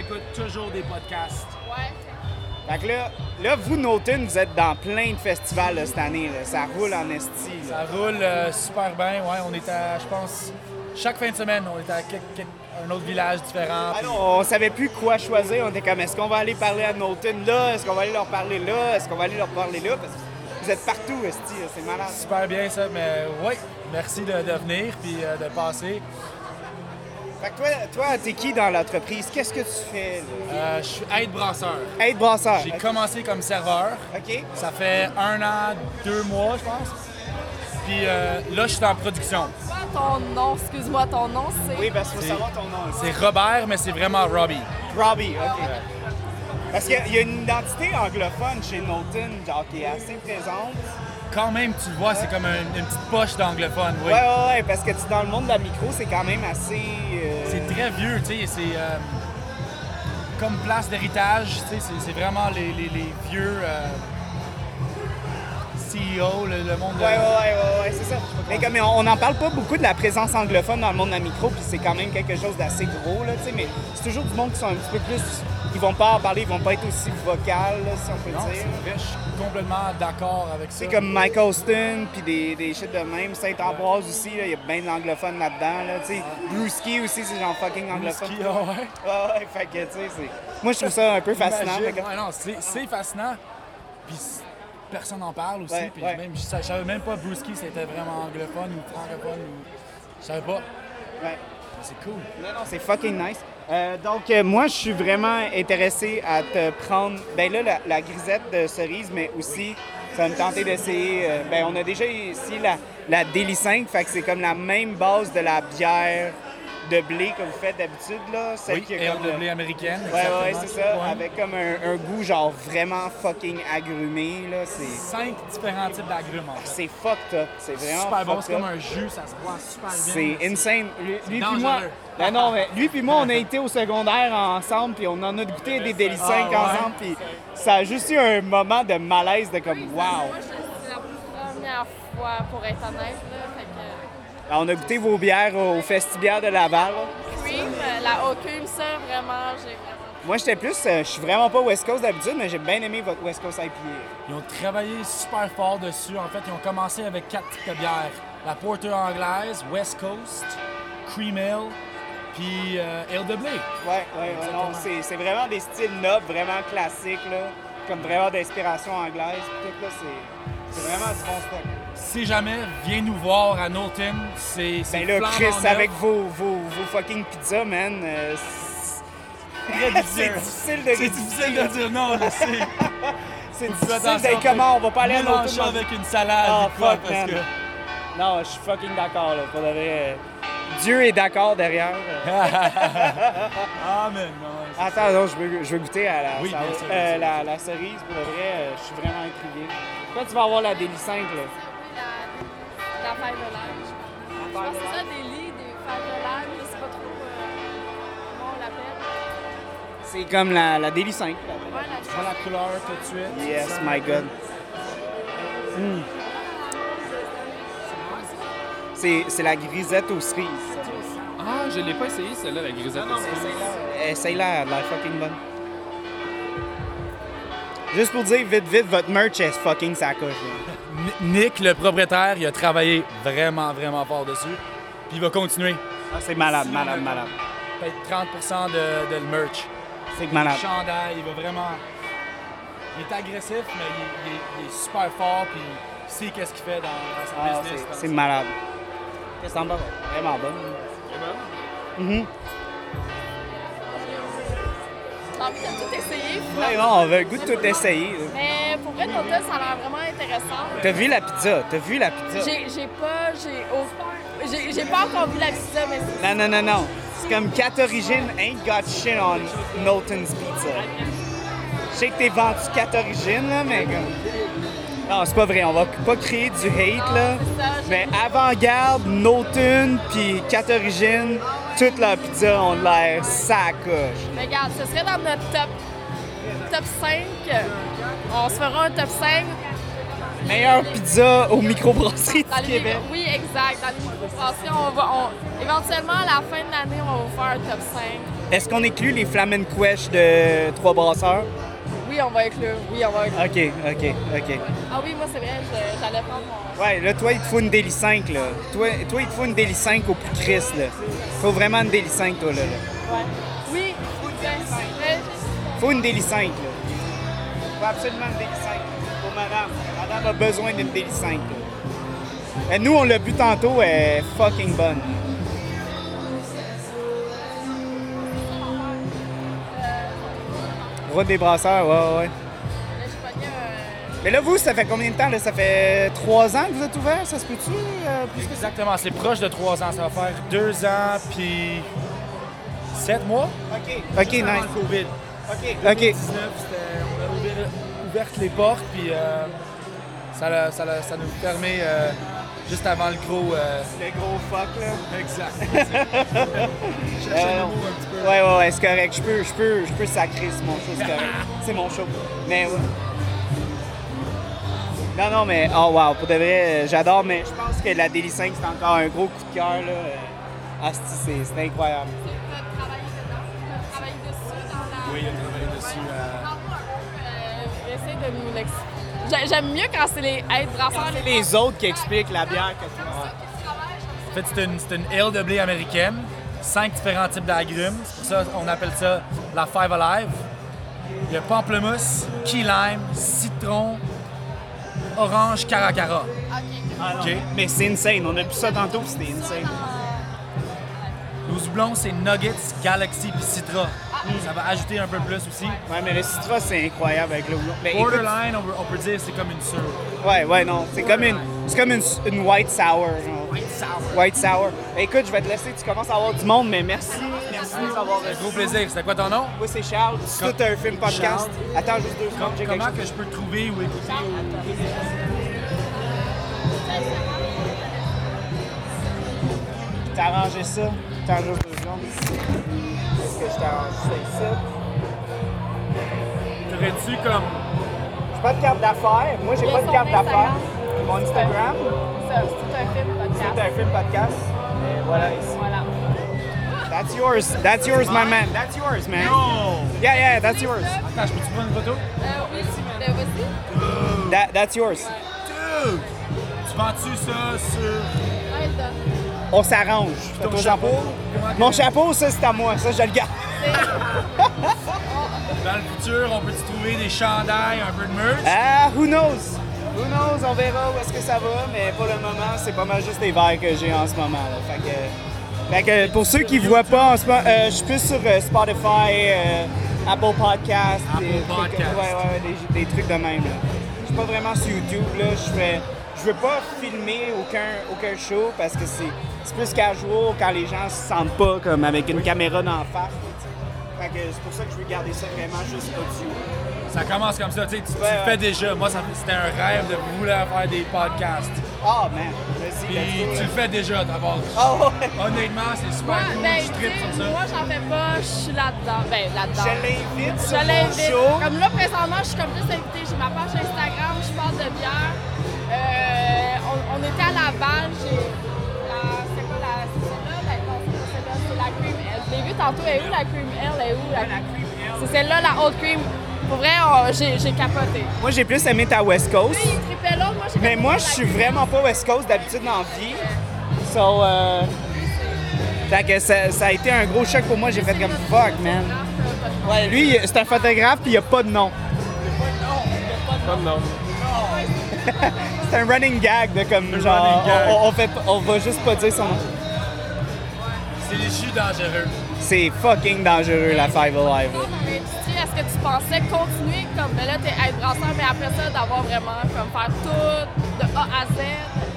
Écoute toujours des podcasts. Ouais. Fait que là, là, vous, Noton, vous êtes dans plein de festivals là, cette année. là. Ça roule en esti. Ça roule euh, super bien. Ouais, on est à, je pense, chaque fin de semaine, on est à un autre village différent. Ah puis- non, on savait plus quoi choisir. On était comme, est-ce qu'on va aller parler à Noton là? Est-ce qu'on va aller leur parler là? Est-ce qu'on va aller leur parler là? Parce que vous êtes partout, esti. C'est malade. Super bien ça, mais oui, merci de, de venir puis euh, de passer. Fait que toi, toi t'es qui dans l'entreprise? Qu'est-ce que tu fais? là? Euh, je suis aide brasseur. Aide brasseur. J'ai commencé comme serveur. OK. Ça fait un an, deux mois, je pense. Puis euh, là, je suis en production. Ton nom? Excuse-moi, ton nom, c'est... Oui, parce qu'il faut C'est- savoir ton nom. C'est Robert, mais c'est vraiment Robbie. Robbie, OK. Parce qu'il y a- il y a une identité anglophone chez Noton, genre, qui est assez présente. Quand même, tu le vois, c'est comme un- une petite poche d'anglophone, oui. Ouais, ouais, ouais, parce que tu, dans le monde de la micro, c'est quand même assez. euh, C'est très vieux, tu sais, c'est euh, comme place d'héritage, tu sais, c'est- c'est vraiment les, les- les vieux euh, CEO, le, le monde de... Ouais, ouais, ouais, ouais, ouais, c'est ça. Mais comme on n'en parle pas beaucoup de la présence anglophone dans le monde de la micro, puis c'est quand même quelque chose d'assez gros, là, tu sais, mais c'est toujours du monde qui sont un petit peu plus. Ils vont pas en parler, ils vont pas être aussi vocal, là, si on peut Non, dire. vrai, je suis complètement d'accord avec ça. C'est comme Mike Austin, puis des, des shit de même. Saint-Ambroise aussi, là, il y a bien de l'anglophone là-dedans, là, sais. Brewski aussi, c'est genre fucking anglophone. Ah ouais. Ouais, ouais, fait que, tu sais. Moi, je trouve ça un peu fascinant. Que- ouais, non, c'est fascinant. Puis personne n'en parle aussi. Ouais, puis ouais. même, je, je savais même pas Brewski c'était vraiment anglophone ou francophone. Ou... Je savais pas. Ouais. C'est cool. Non, non, c'est fucking nice. Euh, donc, euh, moi, je suis vraiment intéressé à te prendre, ben là, la, grisette de cerise, mais aussi, ça va me tenter d'essayer. euh, ben, on a déjà ici la, la Daily 5, fait que c'est comme la même base de la bière de blé que vous faites d'habitude, là. Celle Oui, qui a air comme de blé américaine. Ouais, ouais, c'est ça. Ouais. Avec comme un, un goût, genre, vraiment fucking agrumé, là. C'est. Cinq différents types d'agrumes. en fait. C'est fucked up. C'est vraiment Super bon, c'est comme un jus, ça se boit super bien. C'est insane. Lui, lui puis moi. Ben non, mais lui puis moi, on a été au secondaire ensemble, puis on en a goûté des Délices Ah, 5 ouais. ensemble, puis ça a juste eu un moment de malaise de comme wow. Moi, je- la première fois, pour être honnête, là. Que... On a goûté vos bières au Festibière de Laval. là. Cream, la haute cream, ça, vraiment, j'ai vraiment... Moi, j'étais plus, euh, je suis vraiment pas West Coast d'habitude, mais j'ai bien aimé votre West Coast IPA. Ils ont travaillé super fort dessus. En fait, ils ont commencé avec quatre types de bières. La Porter anglaise, West Coast, Cream Ale, puis euh, Ale de blé. Ouais, ouais, ouais, non, c'est c'est vraiment des styles nobles, vraiment classiques, là, comme vraiment d'inspiration anglaise. puis tout, là, c'est c'est vraiment du bon stock. Si jamais, viens nous voir à Knowlton. C'est Ben là, Chris, avec vos, vos, vos fucking pizzas, man, euh, c'est- difficile de C'est difficile de dire non, je sais. C'est difficile d'être comment, on va pas aller à l'autre ça avec une salade Ah, ou quoi, fuck, parce man. que... Non, je suis fucking d'accord, là, pour de vrai. euh, Dieu est d'accord derrière. Ah, mais non. Attends, non, je veux, je veux goûter à la, Oui, bien euh, bien la, la cerise, pour de vrai, euh, je suis vraiment intrigué. Toi, tu vas avoir la Délice 5, là. La, la Five Alive, je pense. Je pense que c'est ça, des lits, des Five Alive, je sais pas trop euh, comment on l'appelle. C'est comme la, la Délice 5. là. Ouais, la Prends la couleur tout de suite. Yes, my God. Mm. C'est c'est la grisette aux cerises. Ah, je l'ai pas essayé, celle-là, la grisette. Essaye-la, elle a l'air fucking bonne. Juste pour dire, vite, vite, votre merch est fucking sacoche. Nick, le propriétaire, il a travaillé vraiment, vraiment fort dessus. Puis il va continuer. Ah, c'est malade, malade, malade. Peut-être 30 de, de le merch. C'est malade. Le chandail, il va vraiment. Il est agressif, mais il, il est, il est super fort, puis il sait qu'est-ce qu'il fait dans, dans son Ah, business. c'est- c'est malade. Qu'est-ce que t'en penses? Vraiment bonne. Mhm. J'ai envie de tout essayer. Ouais, finalement. non, on veut le goût de tout essayer. Mais pour vrai, notre ça a l'air vraiment intéressant. T'as vu la pizza? T'as vu la pizza? J'ai pas, j'ai j'ai pas encore vu la pizza, mais c'est Non, non, non, non. C'est comme 4 origines ain't got shit on Knowlton's Pizza. Je sais que t'es vendu 4 origines, là, mais comme... Non, c'est pas vrai. On va pas créer du hate, là. ça, Mais avant-garde, Knowlton, puis 4 origines, toute la pizza ont l'air sacoche. Mais regarde, ce serait dans notre top, top 5. On se fera un top 5. Meilleure pizza au microbrasserie Dans du Québec. micro- Oui, exact. Dans les microbrasseries, on va, on- éventuellement, à la fin de l'année, on va vous faire un top 5. Est-ce qu'on inclut les Flamen Quesh de Trois Brasseurs? Oui, on va inclure. Oui, on va inclure. OK, OK, OK. Ah oui, moi, c'est vrai, j'allais prendre mon... Ouais, là, toi, il te faut une Daily 5, là. Toi, toi il te faut une Daily 5 au plus Chris, là. Faut vraiment une Daily 5, toi, là. là. Ouais. Oui, ben, ouais, Faut une Daily 5, là. Faut absolument une 5 pour madame. Madame a besoin d'une Daily 5, là. Et nous, on l'a bu tantôt, elle est fucking bonne. Route des brasseurs, ouais, ouais. Mais là, vous, ça fait combien de temps? Là? Ça fait trois ans que vous êtes ouvert, ça se peut-tu? euh? Exactement, c'est proche de trois ans. Ça va faire deux ans, puis sept mois. OK. OK, Juste avant nice. le COVID. OK. 2019, c'était- on a ouvert, ouvert les portes, puis euh, ça, ça, l'a- ça nous permet euh, juste avant le gros. euh, Le gros fuck, là. exact. Chercher Euh, le mot un petit peu. Ouais, ouais, ouais, c'est correct. Je peux, je peux, je peux sacrer, c'est mon show, c'est correct. C'est mon show. Mais ouais. Non, non, mais oh wow, pour de vrai, euh, j'adore, mais je pense que la Daily 5, c'est encore un gros coup de cœur, là. Euh, Asti, c'est c'est incroyable. Tu as travaillé dedans? Tu as travaillé dessus dans la... Oui, il a travaillé dessus. De nous l'expliquer. J'ai- J'aime mieux quand c'est les être brasseurs. C'est les autres qui expliquent la bière que toi. En fait, c'est une, c'est une ale de blé américaine, cinq différents types d'agrumes. C'est pour ça qu'on appelle ça la Five Alive. Il y a pamplemousse, key lime, citron, orange, caracara. Ah non, OK. Mais c'est insane, on a bu ça tantôt, puis c'était insane. Nos houblons, c'est Nuggets, Galaxy puis Citra. Ça va ajouter un peu plus aussi. Ouais, mais le Citra, c'est incroyable avec le houblon. Borderline, on peut, on peut dire c'est comme une sûre. Ouais, ouais, non. C'est comme une, c'est comme une, une white sour. genre. White sour. White sour. Ben, écoute, je vais te laisser. Tu commences à avoir du monde, mais merci. Merci de nous avoir reçus. Gros plaisir. C'était quoi ton nom? Moi, c'est Charles. C'est tout un film podcast. Attends juste deux secondes. Comment chose. que je peux te trouver ou écouter? T'as arrangé ça? Attends juste secondes. Est-ce que ça ici? T'aurais-tu comme. J'ai pas de carte d'affaires. Moi, j'ai pas de carte d'affaires. Instagram. Mon Instagram, C'est tout un film c'est podcast. un film podcast. Et voilà ici. Voilà. That's yours. That's yours, my man. That's yours, man. Yeah, yeah, that's yours. Attends, je peux-tu prendre une photo? Euh, oui, vas-y. That, that's yours. Dude! Tu vends-tu ça sur. On s'arrange. Ton chapeau? Mon chapeau, ça, c'est à moi. Ça, je le garde. Dans le futur, on peut-tu trouver des chandails, un peu de merch? Ah, who knows? Who knows? On verra où est-ce que ça va, mais pour le moment, c'est pas mal juste les verres que j'ai en ce moment. Là. Fait que, fait que pour ceux qui ne voient pas en ce moment, euh, je suis plus sur euh, Spotify, euh, Apple Podcast. Apple des trucs- Podcast. ouais, ouais, ouais, des, des trucs de même. Je suis pas vraiment sur YouTube. Là. Je fais, je veux pas filmer aucun, aucun show parce que c'est, c'est plus casual quand les gens se sentent pas comme avec une caméra dans la face. c'est pour ça que je veux garder ça vraiment juste audio. Ça commence comme ça, tu sais, tu, le ouais. fais déjà. Moi, c'était un rêve de vouloir faire des podcasts. Ah, man. Vas-y, Puis let's go, tu le fais déjà d'abord. Ah ouais. Honnêtement, c'est super Moi, cool. ben, je tripe sur ça. moi, j'en fais pas, je suis là-dedans. Ben, là-dedans. Je l'invite Je l'invite. show. Comme là, présentement, je suis comme plus invitée. J'ai ma page Instagram, je parle de bière. Euh, on, on était à Laval, j'ai. La, c'est quoi la. C'est celle-là? Ben, non, c'est pas celle-là, c'est la Cream L. Je l'ai tantôt. Elle est où la Cream L? Elle est où la, C'est celle-là, la Old Cream. Pour vrai, j'ai, capoté. Moi, j'ai plus aimé ta West Coast. Lui, il trippait l'autre, moi, j'ai Mais moi, la je suis Cream vraiment pas West Coast d'habitude dans la vie. So, euh... Fait que ça, ça a été un gros choc pour moi. J'ai fait comme fuck, man. Ouais, lui, c'est un photographe puis il a pas de nom. Pas de nom. C'est un running gag de comme genre. On, on fait, pas- on va juste pas dire son nom. C'est les jus dangereux. C'est fucking dangereux la Five Alive. Est-ce que tu pensais continuer comme ben là, t'es être brasseur, mais après ça, d'avoir vraiment comme faire tout de A à Z?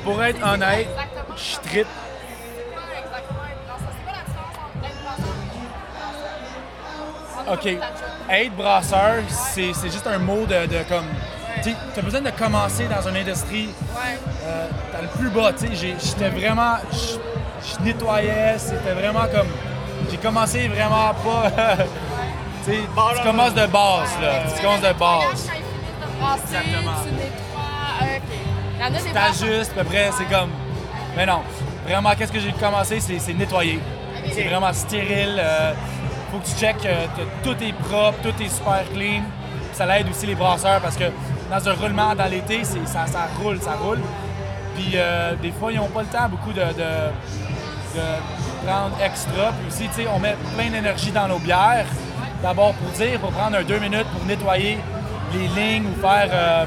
Pour être honnête, je tripe. C'est quoi exactement être brasseur? C'est quoi la différence entre être brasseur et être brasseur? En OK. Être brasseur, c'est c'est juste un mot de, de comme. Tu as besoin de commencer dans une industrie Ouais. euh, dans le plus bas. tu sais, j'ai- J'étais vraiment. Je nettoyais, c'était vraiment comme. J'ai commencé vraiment pas. tu sais, tu commences de base, là. Tu commences de base. Exactement. tu nettoies. Des tu brasseurs. t'ajustes, puis après, c'est comme. Mais non, vraiment, qu'est-ce que j'ai commencé, c'est nettoyer. C'est vraiment stérile. euh, faut que tu checkes euh, que tout est propre, tout est super clean. Ça l'aide aussi les brasseurs parce que dans un roulement dans l'été, ça, ça roule, ça roule. Puis euh, des fois, ils n'ont pas le temps beaucoup de prendre extra. Puis aussi, tu sais, on met plein d'énergie dans nos bières. D'abord pour dire, pour prendre un deux minutes pour nettoyer les lignes ou faire euh,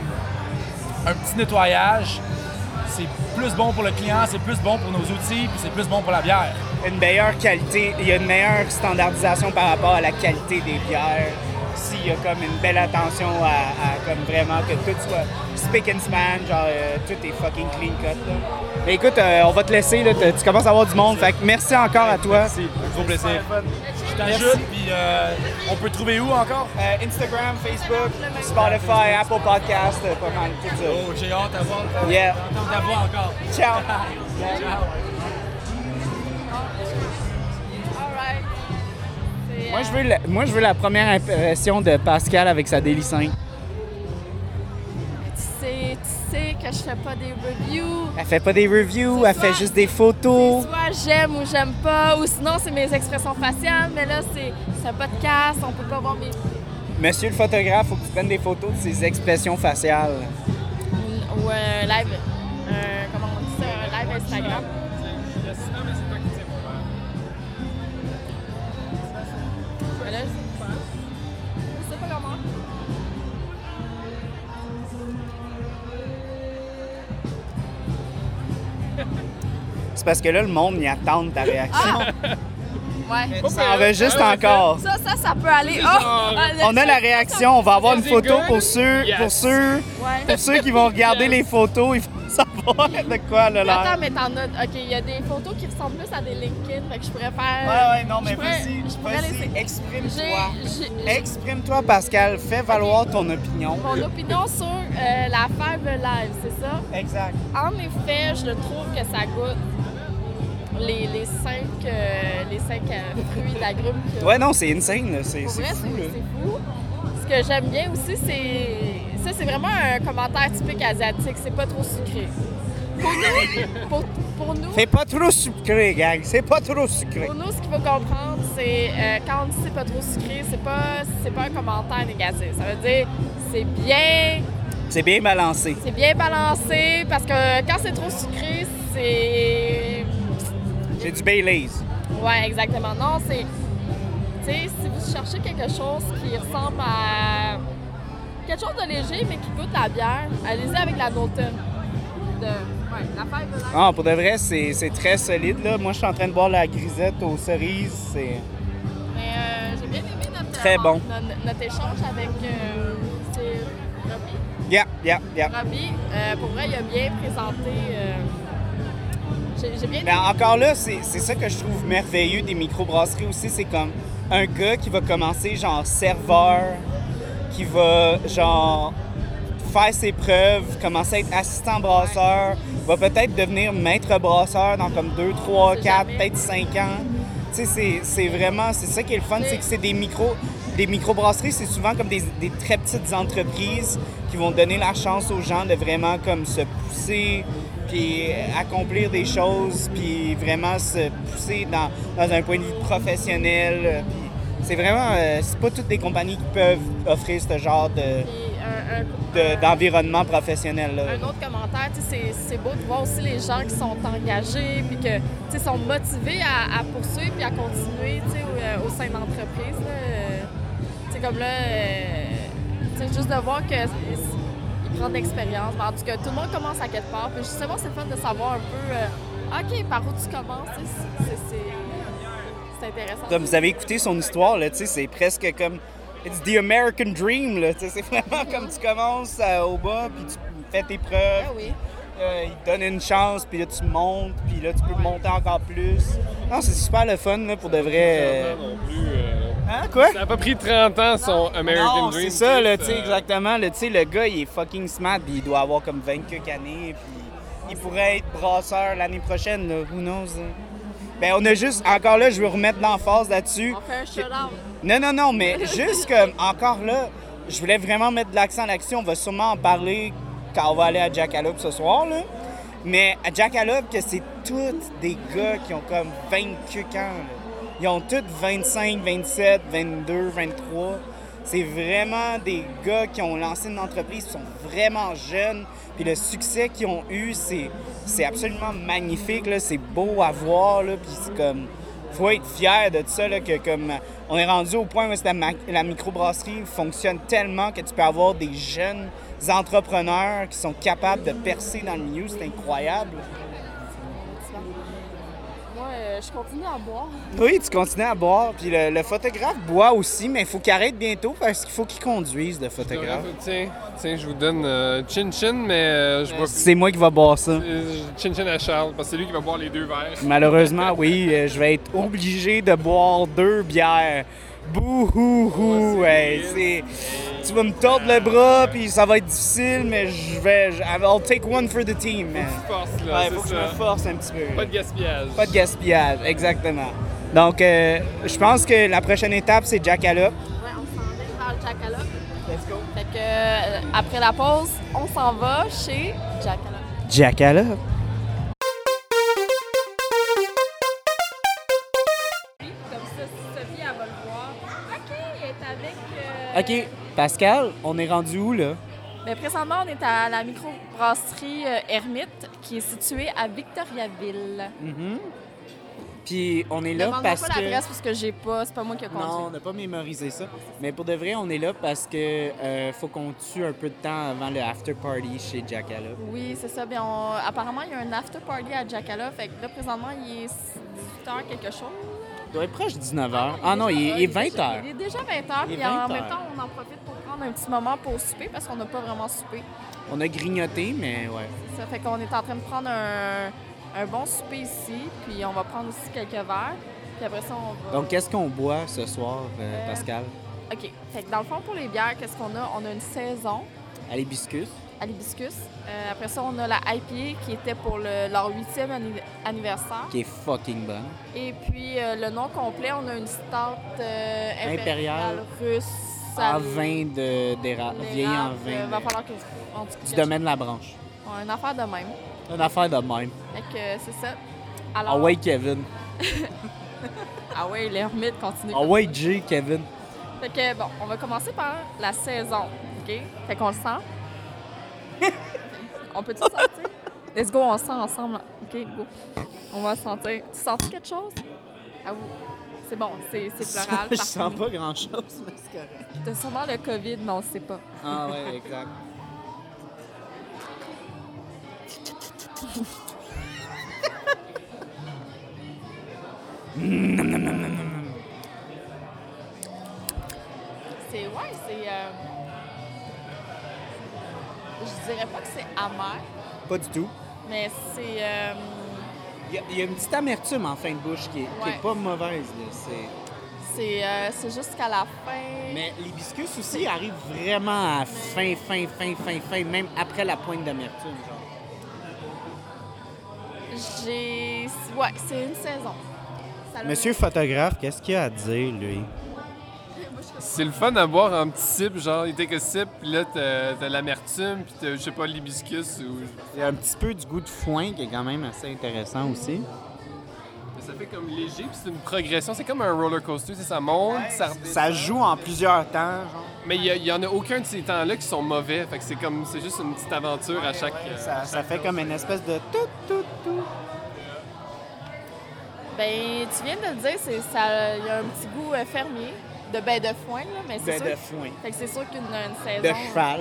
un petit nettoyage. C'est plus bon pour le client, c'est plus bon pour nos outils, puis c'est plus bon pour la bière. Une meilleure qualité, il y a une meilleure standardisation par rapport à la qualité des bières. Y a comme une belle attention à, à comme vraiment que tout soit spick and span, genre euh, tout est fucking clean cut. Là. Mais écoute, euh, on va te laisser, là, tu commences à avoir du monde. Fait que merci encore à toi. Merci, un gros plaisir. Je Merci. t'ajoute, puis euh, on peut trouver où encore? Euh, Instagram, Facebook, Spotify, Apple Podcast, pas mal, tout ça. Oh, j'ai hâte à voir Yeah. encore. Ciao! All Moi euh, je, veux la, moi, je veux la première impression de Pascal avec sa Daily 5. Tu sais, tu sais que je fais pas des reviews. Elle fait pas des reviews, elle fait juste des photos. Soit j'aime ou j'aime pas, ou sinon c'est mes expressions faciales, mais là c'est un podcast, on peut pas voir mes. Monsieur le photographe, faut que tu prennes des photos de ses expressions faciales. Ou un live. un- comment on dit ça? Un live Instagram. Parce que là, le monde y attend ta réaction. Ouais. Ça enregistre encore. Ça, ça, ça peut aller. Oh! Ah, le- On a la réaction, on va avoir une photo pour ceux, Yes. pour ceux, Ouais. pour ceux qui vont regarder les photos, ils vont savoir de quoi a l'air. Attends, mais t'en as. Ok, il y a des photos qui ressemblent plus à des LinkedIn, fait que je pourrais faire. Ouais, ouais, non, mais vas-y, je pourrais vas-y, exprime-toi. Exprime-toi, Pascal, fais valoir ton opinion. Mon opinion sur euh, la Five Live, c'est ça? Exact. En effet, je trouve que ça goûte les, les cinq, euh, les cinq euh, fruits d'agrumes. a. Ouais, non, c'est insane, c'est fou. c'est fou. Ce que j'aime bien aussi, c'est. Ça, c'est vraiment un commentaire typique asiatique. C'est pas trop sucré. Pour nous, pour, pour nous, C'est pas trop sucré, gang, c'est pas trop sucré. pour nous, ce qu'il faut comprendre, c'est euh, quand on dit c'est pas trop sucré, c'est pas, c'est pas un commentaire négatif. Ça veut dire c'est bien, C'est bien balancé. c'est bien balancé parce que quand c'est trop sucré, c'est. C'est du Baileys. Ouais, exactement. Non, c'est. Tu sais, si vous cherchez quelque chose qui ressemble à. quelque chose de léger, mais qui goûte la bière, allez-y avec la Dalton. De. Ouais, la Alive. Ah, pour de vrai, c'est c'est très solide, là. Moi, je suis en train de boire la grisette aux cerises. C'est... Mais euh, j'ai bien aimé notre. Très bon. Notre, notre échange avec. Euh, Robbie? Yeah, yeah, yeah. Robbie, euh, pour vrai, il a bien présenté. J'ai, j'ai bien Mais encore là, c'est ça que je trouve merveilleux des microbrasseries aussi. C'est comme un gars qui va commencer genre serveur, qui va genre faire ses preuves, commencer à être assistant brasseur, va peut-être devenir maître brasseur dans comme 2, 3, sait 4, jamais. peut-être 5 ans. Tu sais, c'est- c'est vraiment, c'est ça qui est le fun, c'est que c'est des micros, des microbrasseries, c'est souvent comme des, des très petites entreprises qui vont donner la chance aux gens de vraiment comme se pousser, puis accomplir des choses, puis vraiment se pousser dans, dans un point de vue professionnel. euh, puis c'est vraiment, euh, c'est pas toutes les compagnies qui peuvent offrir ce genre de, de- d'environnement professionnel. là. Un autre commentaire, c'est c'est beau de voir aussi les gens qui sont engagés puis que sont motivés à, à poursuivre puis à continuer au, euh, au sein de l'entreprise. là. Euh, Tu sais, comme là, euh, juste de voir qu'ils Mais En tout cas, tout le monde commence à quelque part. Puis justement, c'est le fun de savoir un peu, euh, OK, par où tu commences. c'est- intéressant. Comme vous avez écouté son histoire, là, tu sais, c'est presque comme. It's the American Dream, là. tu sais, C'est vraiment comme tu commences euh, au bas, puis tu fais tes preuves. Ah oui. euh, il te donne une chance, puis là tu montes, puis là tu peux monter encore plus. Non, c'est super le fun, là, pour de vrai. euh. non plus. Hein, quoi? Ça a pas pris 30 ans son American Non, Dream. c'est ça, là, tu Chris, sais, euh, exactement. là, le gars, il est fucking smart, puis il doit avoir comme 20 quelques années, puis il pourrait être brasseur l'année prochaine, là. Who knows? hein. Ben, on a juste, encore là, je veux remettre l'emphase là-dessus. On fait un shout-out. Non, non, non, mais juste comme, encore là, je voulais vraiment mettre de l'accent là-dessus. On va sûrement en parler quand on va aller à Jackalope ce soir, là. Mais à Jackalope, que c'est tous des gars qui ont comme 28 ans. là. Ils ont tous 25, 27, 22, 23. C'est vraiment des gars qui ont lancé une entreprise, qui sont vraiment jeunes. Puis le succès qu'ils ont eu, c'est, absolument magnifique. C'est beau à voir. Là. Puis c'est faut être fier de ça. Là, comme on est rendu au point où la, la microbrasserie fonctionne tellement que tu peux avoir des jeunes entrepreneurs qui sont capables de percer dans le milieu. C'est incroyable. Euh, je continue à boire. Oui, tu continues à boire. Puis le, le photographe boit aussi, mais il faut qu'il arrête bientôt parce qu'il faut qu'il conduise, le photographe. Tiens, tiens, je vous donne euh, Chin Chin, mais euh, je bois C'est moi qui va boire ça. euh, Chin Chin à Charles, parce que c'est lui qui va boire les deux verres. Malheureusement, oui, euh, je vais être obligé de boire deux bières. Bouhouhou! Hey, c'est... Tu vas me tordre le bras, puis ça va être difficile, mais je vais... je- I'll take one for the team, man. Force, là, Ouais, c'est faut que je ça. me force un petit peu. Pas de gaspillage. Pas de gaspillage, exactement. Donc, euh, je pense que la prochaine étape, c'est Jackalope. Ouais, on s'en va vers le Jackalope. Let's go. Fait que, euh, après la pause, on s'en va chez Jackalope. Jackalope. OK, Pascal, on est rendu où, là? Ben, présentement, on est à la microbrasserie euh, Hermite, qui est située à Victoriaville. Puis on est là parce pas que... l'adresse parce que j'ai pas, c'est pas moi qui ai conduit. Non, on n'a pas mémorisé ça. Mais pour de vrai, on est là parce que euh, faut qu'on tue un peu de temps avant le after party chez Jackalope. Oui, c'est ça. Bien, on- apparemment, il y a un after party à Jackalope. Fait que là, présentement, il est 18h quelque chose. Il doit être proche de 19h. Ah non, il est, il est 20h. Il est déjà 20h. Il est Puis en 20 même temps, on en profite pour prendre un petit moment pour souper parce qu'on n'a pas vraiment soupé. On a grignoté, mais ouais. Ça fait qu'on est en train de prendre un, un bon souper ici. Puis on va prendre aussi quelques verres. Puis après ça, on va. Donc, qu'est-ce qu'on boit ce soir, euh, Euh, Pascal? OK. Fait que dans le fond, pour les bières, qu'est-ce qu'on a? On a une saison À l'hibiscus. à l'hibiscus. Euh, après ça, on a la IPA qui était pour le- leur huitième anni- anniversaire. qui est fucking bonne. Et puis, euh, le nom complet, on a une stout euh, impériale, Impériale. russe. En à vin de- d'érable, en vin va de- falloir que je... du domaine de la branche. Ouais, une affaire de même. Une affaire de même. Fait que c'est ça. Alors, Ah ouais, Kevin. Ah ouais, l'ermite continue. Ah ouais. J, Kevin. Fait que, bon, on va commencer par la saison, OK? Fait qu'on le sent. on peut-tu sentir? Let's go, on sent ensemble. OK, go. On va sentir. Tu sens quelque chose? Ah oui. C'est bon, c'est floral. Je sens parfumé. pas grand-chose, mais c'est correct. T'as sûrement le COVID, mais on sait pas. Ah ouais, exact. C'est, ouais, c'est... euh, Je dirais pas que c'est amer, Pas du tout. mais c'est... euh, Il y, a, il y a une petite amertume en fin de bouche qui est, qui est Ouais. pas mauvaise. Là. C'est- C'est euh, c'est juste qu'à la fin... Mais l'hibiscus aussi arrive vraiment à fin, fin, fin, fin, fin, même après la pointe d'amertume. genre. J'ai... Ouais, c'est une saison. Ça l'a- Monsieur photographe, qu'est-ce qu'il a à dire, lui? C'est le fun à boire en petit sip, genre, il take a sip, puis là, t'as l'amertume, puis t'as, je sais pas, l'hibiscus, ou... Il y a un petit peu du goût de foin qui est quand même assez intéressant aussi. Mais ça fait comme léger, puis c'est une progression, c'est comme un roller coaster, ça monte, ça redescend. Ça joue en plusieurs temps, genre. Mais il y, a- il y en a aucun de ces temps-là qui sont mauvais, fait que c'est comme, c'est juste une petite aventure à chaque... euh, Ça, ça fait comme une espèce de tout, tout, tout. Ben, tu viens de le dire, c'est ça, il y a un petit goût euh, fermier, de bain de foin, là, mais c'est sûr... de foin. Fait que c'est sûr qu'une une saison... De cheval.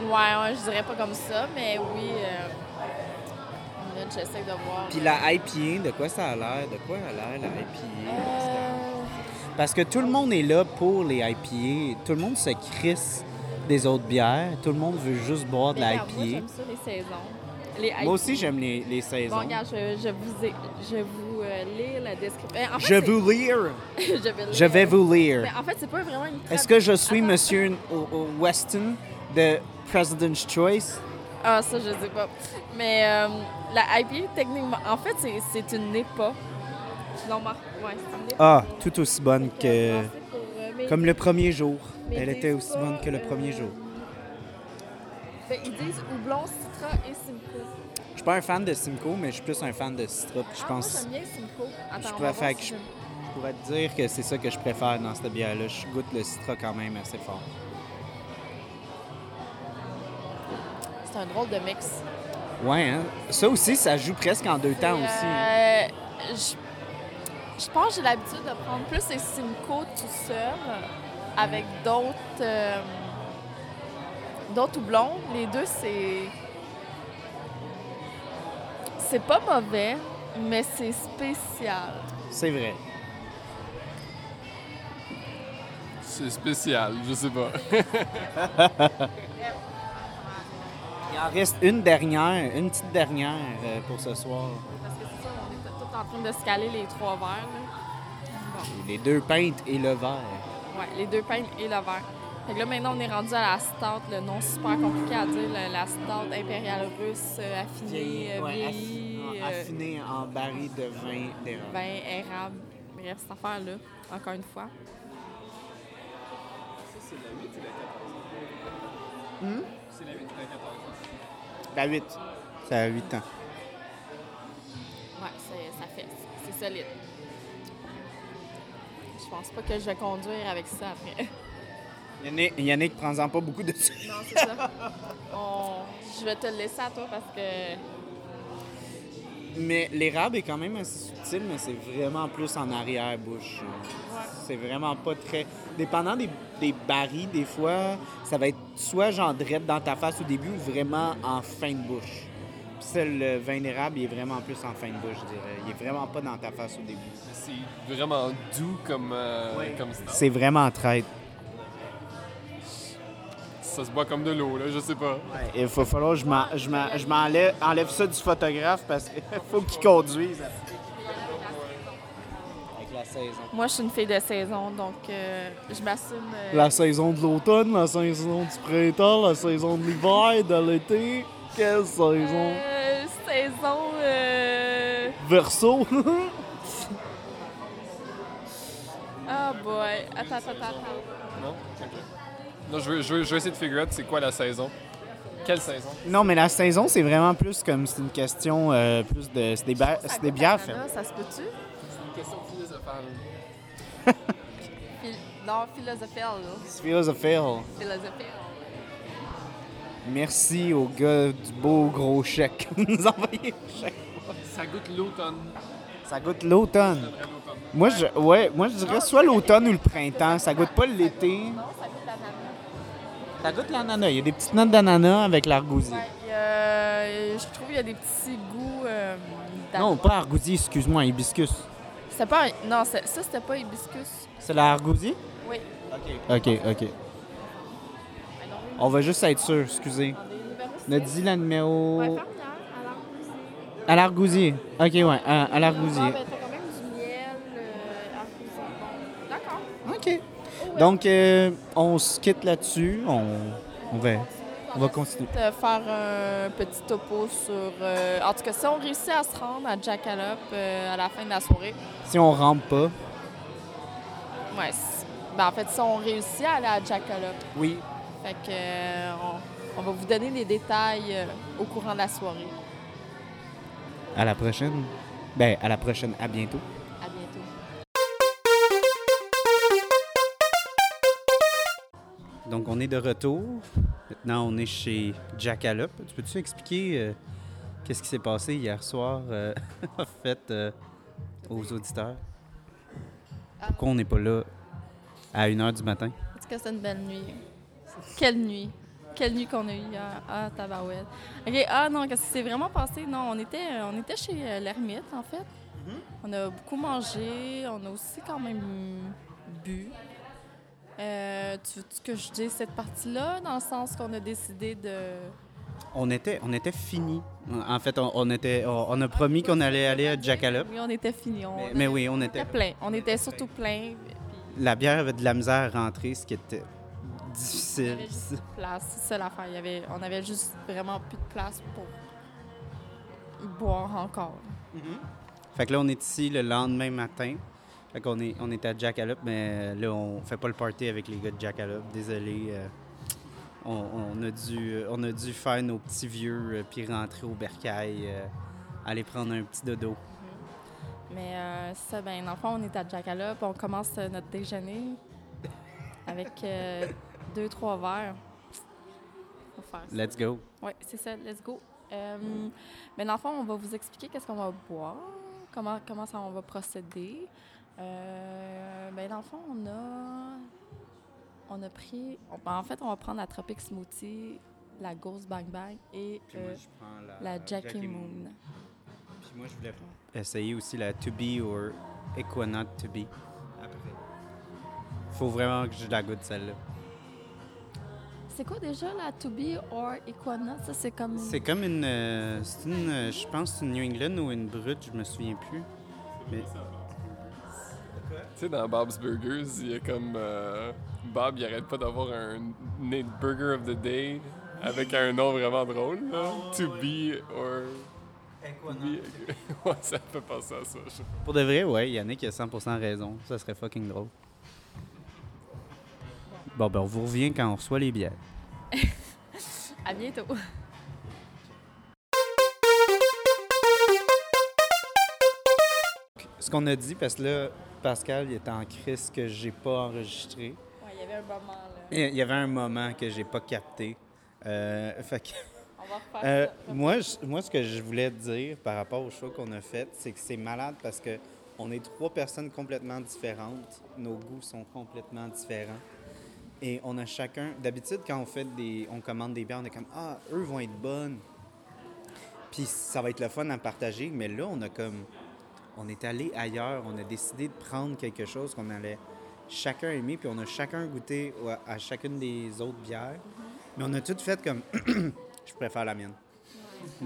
Ouais, ouais, je dirais pas comme ça, mais oui... Euh... minute, J'essaie de voir. Puis la IPA, de quoi ça a l'air? De quoi a l'air, la IPA? Euh, Parce que tout le monde est là pour les IPA. Tout le monde se crisse des autres bières. Tout le monde veut juste boire de la regarde, Moi, IPA. j'aime ça, les saisons. Les Moi IPA. aussi, j'aime les, les Bon, saisons. regarde, je, je vous, ai- je vous euh, lire la description. En fait, Je vous lire. je vais Je vous lire. Mais en fait, c'est pas vraiment une Est-ce que je suis Attends. Monsieur Weston de President's Choice? Ah, ça, je sais pas. Mais euh, la IPA, techniquement, en fait, c'est, une NEPA. Non, Marc, ouais, c'est une NEPA. Ah, tout aussi bonne que... pour, euh, Comme le premier jour. Elle était aussi bonne que le premier jour. Ben, ils disent houblon, citra et suis pas un fan de Simcoe, mais je suis plus un fan de Citra. Je Ah, pense Moi, j'aime bien simcoe. Attends, je préfère si je- je pourrais te dire que c'est ça que je préfère dans cette bière-là. Je goûte le Citra quand même assez fort. C'est un drôle de mix. Ouais, hein? Ça aussi, ça joue presque en deux temps aussi. hein. Euh, je, je pense que j'ai l'habitude de prendre plus les Simcoe tout seul avec d'autres euh, d'autres houblons. Les deux, c'est. C'est pas mauvais, mais c'est spécial. C'est vrai. C'est spécial, je sais pas. Il en reste une dernière, une petite dernière euh, pour ce soir. Parce que c'est ça, on était tous en train de se caler les trois verres. là. Les deux pintes et le verre. Ouais, les deux pintes et le verre. Fait que là, maintenant, on est rendu à la stout, le nom super compliqué à dire, la, la stout impériale russe, euh, affinée, euh, Ouais, vieillie, affi- euh, affiné en baril de vin d'érable. vin érable. Bref, cette affaire-là, encore une fois. C'est la 8 ou la 14? La 8. Ça a 8 ans. Ouais, c'est- ça fait. C'est solide. Je pense pas que je vais conduire avec ça après. Yannick, Yannick prends-en pas beaucoup de ça. Non, c'est ça. On- Je vais te le laisser à toi parce que. Mais l'érable est quand même assez subtil, mais c'est vraiment plus en arrière-bouche. C'est vraiment pas très. Dépendant des, des barils, des fois, ça va être soit genre drette dans ta face au début ou vraiment en fin de bouche. Puis ça, le vin d'érable, il est vraiment plus en fin de bouche, je dirais. Il est vraiment pas dans ta face au début. C'est vraiment doux comme, euh, comme. C'est vraiment traite. Ça se boit comme de l'eau, là, je sais pas. Il va falloir que je m'en- je m'en- je m'enlève enlève ça du photographe parce qu'il faut qu'il conduise. Avec la saison. Moi, je suis une fille de saison, donc euh, je m'assume. euh, La saison de l'automne, la saison du printemps, la saison de l'hiver, de l'été. Quelle saison? euh, saison. euh, Verso. Ah, boy. Attends, attends, attends. Non? Non, je veux, je, veux, je veux essayer de figure out c'est quoi la saison. Quelle saison? non, mais la saison, c'est vraiment plus comme c'est une question euh, plus de. C'est des, ba- c'est bières fermes. Ça se peut-tu? C'est une question philosophale. Phil- Non, philosophiel, là. Philosophile. Philosophiel. Merci au gars du beau gros chèque qui nous a envoyé le chèque. Ça goûte l'automne. Ça goûte l'automne. Moi, je, ouais, moi, je dirais soit l'automne ou le printemps. Ça goûte pas l'été. Non, ça. Ça goûte l'ananas. Il y a des petites notes d'ananas avec l'argousier. Ouais, il y a- je trouve qu'il y a des petits goûts. euh. Non, pas argousier, excuse-moi, hibiscus. C'était pas. Non, ça, c'était pas hibiscus. C'est l'argousier? Oui. OK, OK. On va juste être sûr, excusez. On a dit la numéro... Ouais, ferme là, à l'argousier. À l'argousier. OK, ouais, à, à l'argousier. Donc, euh, on se quitte là-dessus. On, on va, on va continuer. De faire un petit topo sur. euh, en tout cas, si on réussit à se rendre à Jackalope euh, à la fin de la soirée, Si on rentre pas, ouais. Ben, en fait, si on réussit à aller à Jackalope, oui. fait que euh, on, on va vous donner les détails euh, au courant de la soirée. À la prochaine. Ben, à la prochaine. À bientôt. Donc, on est de retour. Maintenant, on est chez Jackalope. Tu peux-tu expliquer euh, qu'est-ce qui s'est passé hier soir, euh, en fait, euh, aux auditeurs? Pourquoi on n'est pas là à 1h du matin? En tout cas, c'est une belle nuit. Quelle nuit! Quelle nuit qu'on a eue hier. Ah, tabarouette. OK, ah non, qu'est-ce qui s'est vraiment passé? Non, on était, on était chez l'ermite, en fait. On a beaucoup mangé. On a aussi quand même bu. Euh, tu veux que je dise cette partie-là, dans le sens qu'on a décidé de... On était, on était fini. En fait, on, on était, on, on a promis qu'on allait aller à Jackalope. Oui, on était fini. On, Mais, mais oui, on était. était plein. On était surtout plein. La bière avait de la misère à rentrer, ce qui était difficile. juste de place. C'est ça l'affaire. Il y avait, on avait juste vraiment plus de place pour boire encore. Fait que là, on est ici le lendemain matin. Fait qu'on est, on est à Jackalope, mais là, on fait pas le party avec les gars de Jackalope. Désolé. euh, on, on a dû, on a dû faire nos petits vieux euh, puis rentrer au bercail, euh, aller prendre un petit dodo. Mais euh, ça, ben, dans le fond, on est à Jackalope, on commence euh, notre déjeuner avec euh, deux, trois verres. Faut faire ça. Let's go. Oui, c'est ça, let's go. Euh, mais dans le fond, on va vous expliquer qu'est-ce qu'on va boire, comment, comment ça on va procéder. Euh, ben, dans le fond, on a, on a pris... on- ben, en fait, on va prendre la Tropic Smoothie, la Ghost Bang Bang et moi, euh, la Jackie Moon. Puis moi, je voulais essayer aussi la To Be or Equinox To Be. Après. Faut vraiment que je la goûte, celle-là. C'est quoi déjà la To Be or Equinox? Ça, c'est comme... C'est comme une. euh, c'est une. euh, je pense que c'est une New England ou une brute, je me souviens plus. Mais Tu sais, dans Bob's Burgers, il y a comme. euh, Bob, il arrête pas d'avoir un Burger of the Day avec un nom vraiment drôle, là. To be or. Be. ouais, ça fait penser à ça. je pour de vrai, ouais, Yannick a 100% raison. Ça serait fucking drôle. Bon, ben, on vous revient quand on reçoit les bières. À bientôt. Ce qu'on a dit, parce que là, Pascal, il est en crise que j'ai pas enregistré. Ouais, il y avait un moment, là. Il y avait un moment que j'ai pas capté. Euh, fait que, On va euh, ça. moi, je- moi, ce que je voulais te dire par rapport au choix qu'on a fait, c'est que c'est malade parce que on est trois personnes complètement différentes. Nos goûts sont complètement différents. Et on a chacun. D'habitude, quand on fait des. on commande des bières, on est comme Ah, eux vont être bonnes. Puis ça va être le fun à partager. Mais là, on a comme. On est allé ailleurs. On a décidé de prendre quelque chose qu'on allait chacun aimer. Puis on a chacun goûté à- à chacune des autres bières. Mais on a tout fait comme. Je préfère la mienne.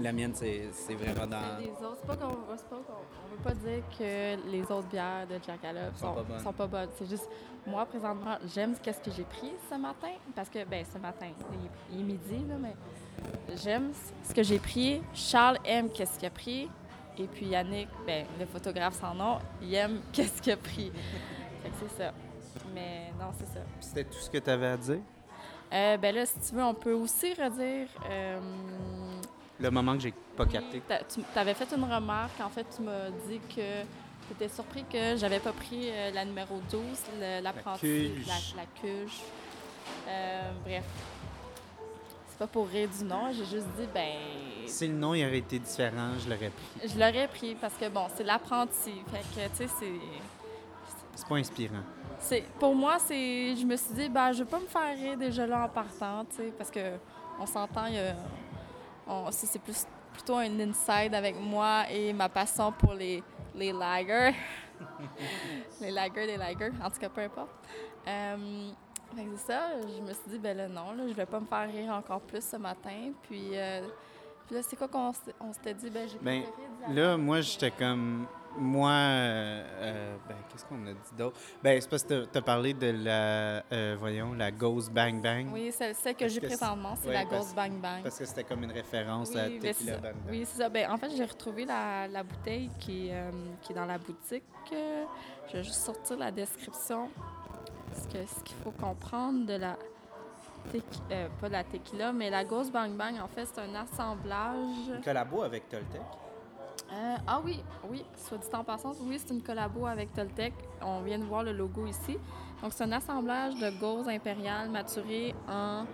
La mienne, c'est vraiment dans. Les autres, pas qu'on on veut pas dire que les autres bières de Jackalope Sont sont, pas bonnes. sont pas bonnes. C'est juste, moi, présentement, j'aime ce qu'est-ce que j'ai pris ce matin. Parce que, ben, ce matin, il est, il est midi, là, mais j'aime ce que j'ai pris. Charles aime qu'est-ce qu'il a pris. Et puis Yannick, ben, le photographe sans nom, il aime qu'est-ce qu'il a pris. Fait que c'est ça. Mais non, c'est ça. C'était tout ce que tu avais à dire? Euh, ben là, si tu veux, on peut aussi redire. euh, Le moment que j'ai pas capté. Tu avais fait une remarque. En fait, tu m'as dit que tu étais surpris que j'avais pas pris euh, la numéro 12, le- l'apprenti. cuge. La, la cuge. Euh, bref. Pas pour rire du nom. J'ai juste dit, ben. Si le nom il aurait été différent, je l'aurais pris. Je l'aurais pris parce que, bon, c'est l'apprenti. Fait que, tu sais, c'est. C'est pas inspirant. C'est, pour moi, c'est, je me suis dit, ben, je vais pas me faire rire déjà là en partant, tu sais, parce que on s'entend, on- c'est plus, plutôt un inside avec moi et ma passion pour les, les lagers. les lagers, les lagers, en tout cas, peu importe. Euh, c'est ça, je me suis dit, ben là, non, là, je vais pas me faire rire encore plus ce matin. Puis, euh, puis là, c'est quoi qu'on s'était dit? Ben, j'ai Ben. Là, moi, j'étais comme. Moi, euh, euh, ben, qu'est-ce qu'on a dit d'autre? Ben, c'est parce que t'as- t'as parlé de la, euh, voyons, la Ghost Bang Bang. Oui, celle, celle que j'ai présentement, c'est ouais, la Ghost Bang Bang. Parce que c'était comme une référence à ben, c'est Tequila ça. Bang Bang. Oui, c'est ça. Ben, en fait, j'ai retrouvé la, la bouteille qui, est, euh, qui est dans la boutique. Je vais juste sortir la description. Ce que- ce qu'il faut comprendre de la... euh, pas de la tequila, mais la Ghost Bang Bang, en fait, c'est un assemblage... Une collabo avec Toltec? Euh, ah oui, oui, soit dit en passant, oui, c'est une collabo avec Toltec. On vient de voir le logo ici. Donc, c'est un assemblage de gauzes impériales maturées en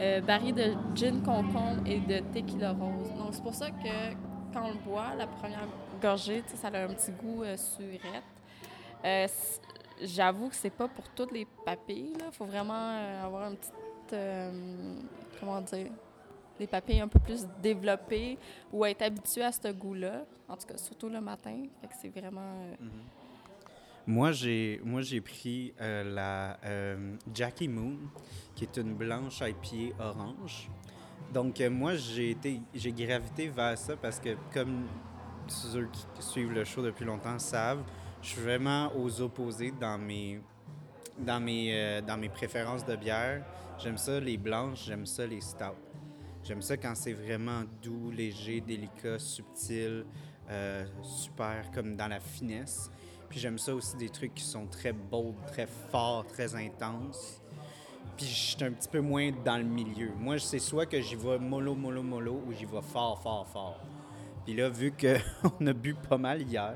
euh, baril de gin concombre et de tequila rose. Donc, c'est pour ça que quand on le boit, la première gorgée, ça a un petit goût euh, surette. J'avoue que c'est pas pour toutes les papilles. Il faut vraiment euh, avoir un petit. euh, comment dire? des papilles un peu plus développées ou être habitué à ce goût-là. En tout cas, surtout le matin. C'est vraiment. euh, Moi, j'ai moi j'ai pris euh, la Jackie Moon, qui est une blanche IPA orange. Donc, moi, j'ai j'ai gravité vers ça parce que, comme ceux qui suivent le show depuis longtemps savent, je suis vraiment aux opposés dans mes dans mes euh, dans mes préférences de bière. J'aime ça les blanches, j'aime ça les stouts. J'aime ça quand c'est vraiment doux, léger, délicat, subtil, euh, super comme dans la finesse. Puis j'aime ça aussi des trucs qui sont très bold, très forts, très intenses. Puis je suis un petit peu moins dans le milieu. Moi, c'est soit que j'y vais mollo, mollo, mollo, ou j'y vais fort, fort, fort. Puis là, vu qu'on a bu pas mal hier,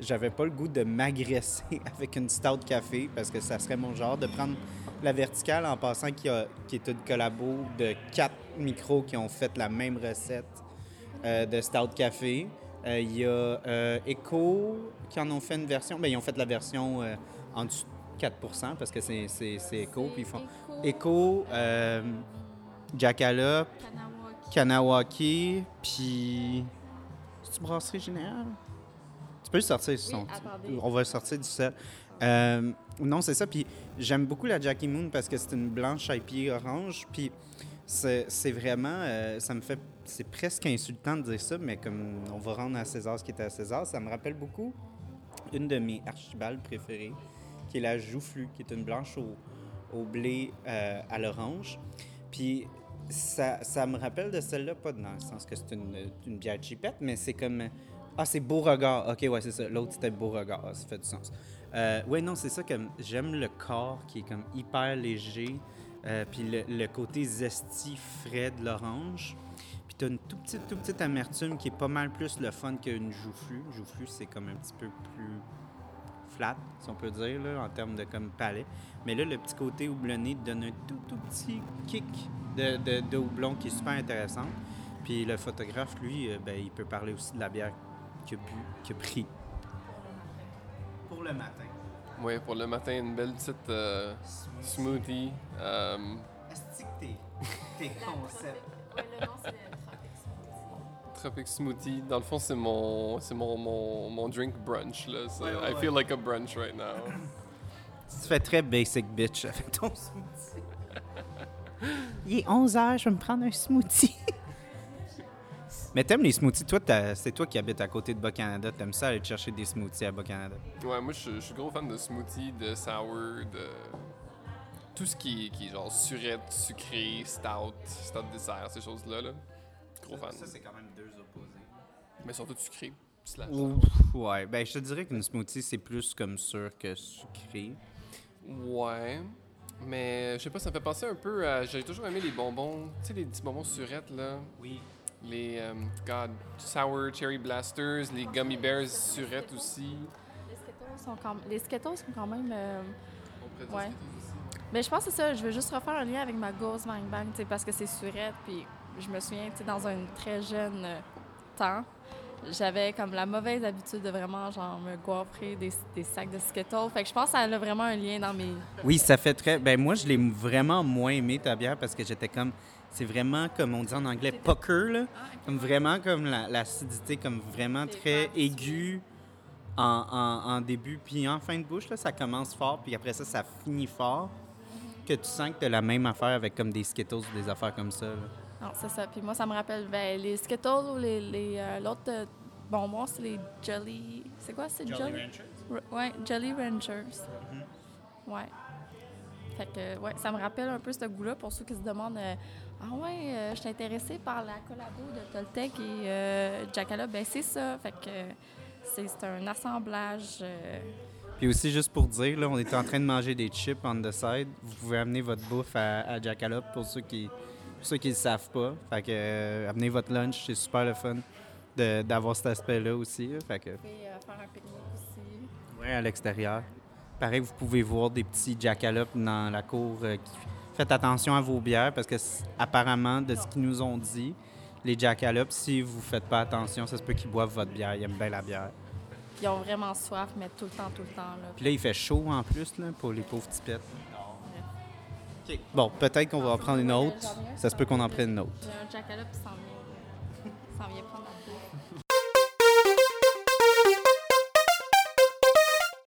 j'avais pas le goût de m'agresser avec une stout café parce que ça serait mon genre de prendre la verticale en passant qui, a- qui est une collabo de quatre micros qui ont fait la même recette euh, de stout café. Euh, Il y a euh, Echo qui en ont fait une version. Bien, ils ont fait la version en dessous de 4% parce que c'est c'est- c'est Echo. Puis ils font Echo, euh, Jackalope, Kanawaki, puis. C'est-tu Brasserie Générale? Tu peux le sortir, ce son. On va le sortir du set. Euh, non, c'est ça. Puis j'aime beaucoup la Jackie Moon parce que c'est une blanche IPA orange. Puis c'est vraiment. euh, ça me fait. C'est presque insultant de dire ça, mais comme on va rendre à César ce qui est à César, ça me rappelle beaucoup une de mes archibald préférées, qui est la Joufflu, qui est une blanche au, au blé euh, à l'orange. Puis ça, ça me rappelle de celle-là, pas dans le sens que c'est une, une bière chipette, mais c'est comme. Ah, c'est Beauregard. Ok, ouais, c'est ça. L'autre, c'était Beauregard. Ah, Ça fait du sens. Euh, ouais, non, c'est ça. comme J'aime le corps qui est comme hyper léger. euh, puis le, le côté zesty, frais de l'orange. Puis t'as une tout petite, tout petite amertume qui est pas mal plus le fun qu'une joufflue. Joufflue, c'est comme un petit peu plus flat, si on peut dire, là, en termes de comme palais. Mais là, le petit côté houblonné donne un tout, tout petit kick de, de, de houblon qui est super intéressant. Puis le photographe, lui, euh, ben, il peut parler aussi de la bière qu'il a bu, qu'il a pris. Pour le matin. Oui, pour le matin, une belle petite euh, smoothie. Euh, Est-ce que t'es, t'es concept? Ouais, le nom, c'est Smoothie. Tropic smoothie. Dans le fond, c'est mon, c'est mon, mon, mon drink brunch. Là. Ouais, ouais, I feel like a brunch right now. Tu fais très basic bitch avec ton smoothie. Il est 11 h, je vais me prendre un smoothie. Mais t'aimes les smoothies? Toi, c'est toi qui habites à côté de Bas-Canada. T'aimes ça aller te chercher des smoothies à Bas-Canada? Ouais, moi, je, je suis gros fan de smoothie, de sour, de tout ce qui, qui est genre surette, sucré, stout, stout dessert, ces choses-là. Là. Gros fan. c'est quand même. Mais surtout sucré. Ouais, ben je te dirais qu'une smoothie, c'est plus comme sûr que sucré. Ouais. Mais je sais pas, ça me fait penser un peu à. J'ai toujours aimé les bonbons, tu sais, les petits bonbons surettes, là. Oui. Les, euh, God, Sour Cherry Blasters, les Gummy Bears surettes aussi. Les Skittles sont quand, les Skittles sont quand même. euh, On dire Ouais. Aussi. Mais je pense que c'est ça. Je veux juste refaire un lien avec ma Ghost Bang Bang, tu sais, parce que c'est surette. Puis je me souviens, tu sais, dans un très jeune euh, temps, j'avais comme la mauvaise habitude de vraiment, genre, me goiffrer des, des sacs de Skittles. Fait que je pense que ça a vraiment un lien dans mes. Oui, ça fait très. Ben moi, je l'ai vraiment moins aimé ta bière parce que j'étais comme. C'est vraiment comme on dit en anglais, pucker, là. Comme vraiment comme la- l'acidité, comme vraiment très aiguë en, en- en début, puis en fin de bouche, là, ça commence fort, puis après ça, ça finit fort. Que tu sens que tu as la même affaire avec comme des Skittles ou des affaires comme ça. là. Non, c'est ça. Puis moi, ça me rappelle ben, les Skittles ou les, les, euh, l'autre euh, bonbon, c'est les Jelly. C'est quoi, c'est Jelly? R- ouais, Jelly Rangers. Ouais. Fait que, ouais, ça me rappelle un peu ce goût-là pour ceux qui se demandent euh, Ah ouais, euh, je suis intéressée par la collabo de Toltec et euh, Jackalope. Ben, c'est ça. Fait que c'est, c'est un assemblage. euh, Puis aussi, juste pour dire, là, on était en train de manger des chips on the side. Vous pouvez amener votre bouffe à, à Jackalope pour ceux qui pour ceux qui ne le savent pas. Fait que euh, amenez votre lunch, c'est super le fun d'avoir cet aspect-là aussi. là. Fait que vous pouvez euh, faire un pique-nique aussi. ouais, à l'extérieur. Pareil, vous pouvez voir des petits Jackalope dans la cour. euh, qui... Faites attention à vos bières parce que apparemment, de ce qu'ils nous ont dit, les Jackalope, si vous faites pas attention, ça se peut qu'ils boivent votre bière. Ils aiment bien la bière. Ils ont vraiment soif, mais tout le temps, tout le temps. Là. Puis là, il fait chaud en plus là, pour les pauvres tipettes. Bon, peut-être qu'on va en prendre une autre. Ça se peut qu'on en prenne une autre. J'ai un Jackalope qui s'en vient, s'en vient prendre.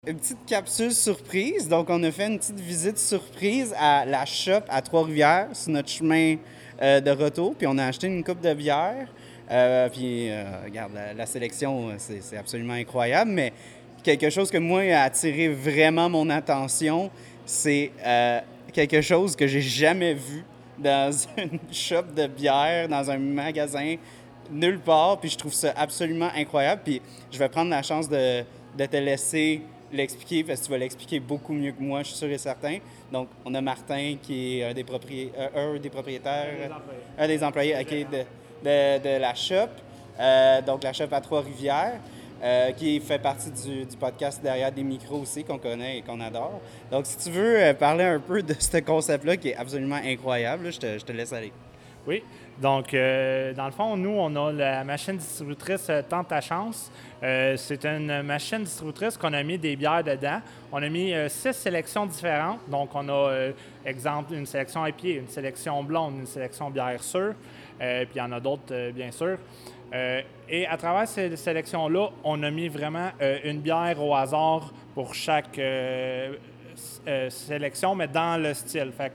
Une petite capsule surprise. Donc, on a fait une petite visite surprise à la shop à Trois-Rivières sur notre chemin euh, de retour. Puis, on a acheté une coupe de bière. Euh, puis, euh, regarde, la, la sélection, c'est c'est absolument incroyable. Mais quelque chose que moi a attiré vraiment mon attention, c'est euh, quelque chose que j'ai jamais vu dans une shop de bière, dans un magasin, nulle part. Puis je trouve ça absolument incroyable. Puis je vais prendre la chance de, de te laisser l'expliquer parce que tu vas l'expliquer beaucoup mieux que moi, je suis sûr et certain. Donc, on a Martin qui est un des, proprié- euh, un des propriétaires, un des employés ok, de, de- de la shop, euh, donc la shop à Trois-Rivières, euh, qui fait partie du, podcast Derrière des micros aussi, qu'on connaît et qu'on adore. Donc, si tu veux euh, parler un peu de ce concept-là qui est absolument incroyable, je, te, laisse aller. Oui. Donc, euh, dans le fond, nous, on a la machine distributrice Tente ta chance. C'est une machine distributrice qu'on a mis des bières dedans. On a mis six sélections différentes. Donc, on a, exemple, une sélection IPA, une sélection blonde, une sélection bière sûre. Puis, il y en a d'autres, bien sûr. Et à travers ces sélections-là, on a mis vraiment euh, une bière au hasard pour chaque euh, euh, sélection, mais dans le style. Fait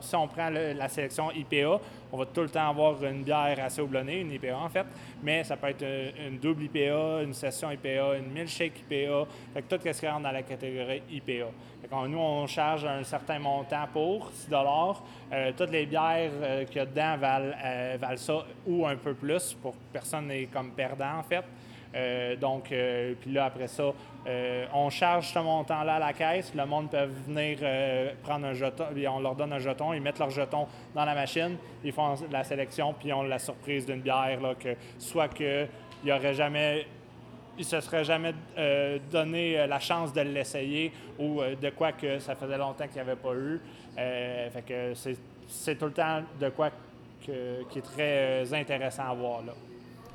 si on prend le- la sélection IPA, on va tout le temps avoir une bière assez houblonnée, une IPA en fait, mais ça peut être euh, une double IPA, une session IPA, une milkshake IPA, fait que tout ce qui rentre dans la catégorie IPA. Fait nous, on charge un certain montant pour 6 Euh, Toutes les bières euh, qu'il y a dedans valent, euh, valent ça ou un peu plus pour que personne n'est comme perdant en fait. Euh, donc, euh, puis là, après ça, euh, on charge ce montant-là à la caisse. Le monde peut venir prendre un jeton, puis on leur donne un jeton, ils mettent leur jeton dans la machine, ils font la sélection, puis on la surprise d'une bière, là, que soit qu'il n'y aurait jamais se serait jamais donné la chance de l'essayer ou de quoi que ça faisait longtemps qu'il n'y avait pas eu. Fait que c'est, tout le temps de quoi qui est très intéressant à voir. Là.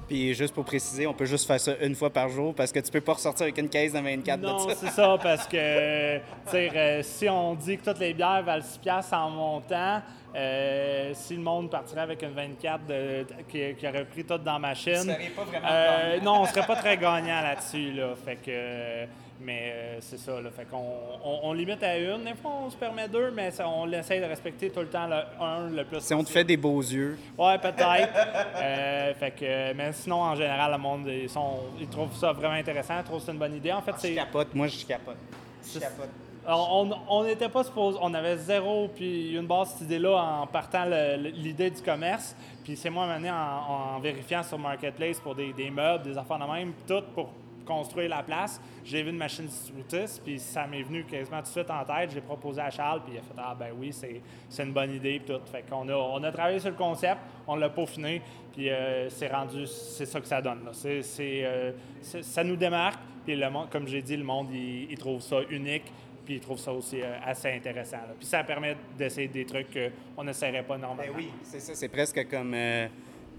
Puis juste pour préciser, on peut juste faire ça une fois par jour parce que tu peux pas ressortir avec une caisse de 24 Non, c'est ça, parce que euh, si on dit que toutes les bières valent 6 piastres en montant, euh, si le monde partirait avec une 24 de- qui, qui aurait pris tout dans Tu serais pas vraiment euh, gagnant. non, on serait pas très gagnant là-dessus. Là, fait que, mais euh, c'est ça. Là, fait qu'on on, on limite à une. Des fois, on se permet deux, mais ça, on essaie de respecter tout le temps le un le plus Si on te fait des beaux yeux, Ouais, peut-être. Euh, fait que, mais sinon, en général, le monde, ils, sont, ils trouvent ça vraiment intéressant, ils trouvent que c'est une bonne idée. En fait, je c'est. capote. Moi, je capote. Je capote. On n'était pas supposé. On avait zéro, puis une base, cette idée-là, en partant l'idée du commerce. Puis c'est moi, maintenant, en, en vérifiant sur Marketplace pour des, des meubles, des affaires de même, tout pour construire la place. J'ai vu une machine distributrice, puis ça m'est venu quasiment tout de suite en tête. J'ai proposé à Charles, puis il a fait Ah, ben oui, c'est une bonne idée, puis tout. Fait qu'on a, on a travaillé sur le concept, on l'a peaufiné, puis euh, c'est rendu, c'est ça que ça donne. là. Euh, ça nous démarque, puis le monde, comme j'ai dit, le monde, il, trouve ça unique, puis il trouve ça aussi euh, assez intéressant. Puis ça permet d'essayer des trucs qu'on n'essaierait pas normalement. Ben oui, c'est ça. C'est presque comme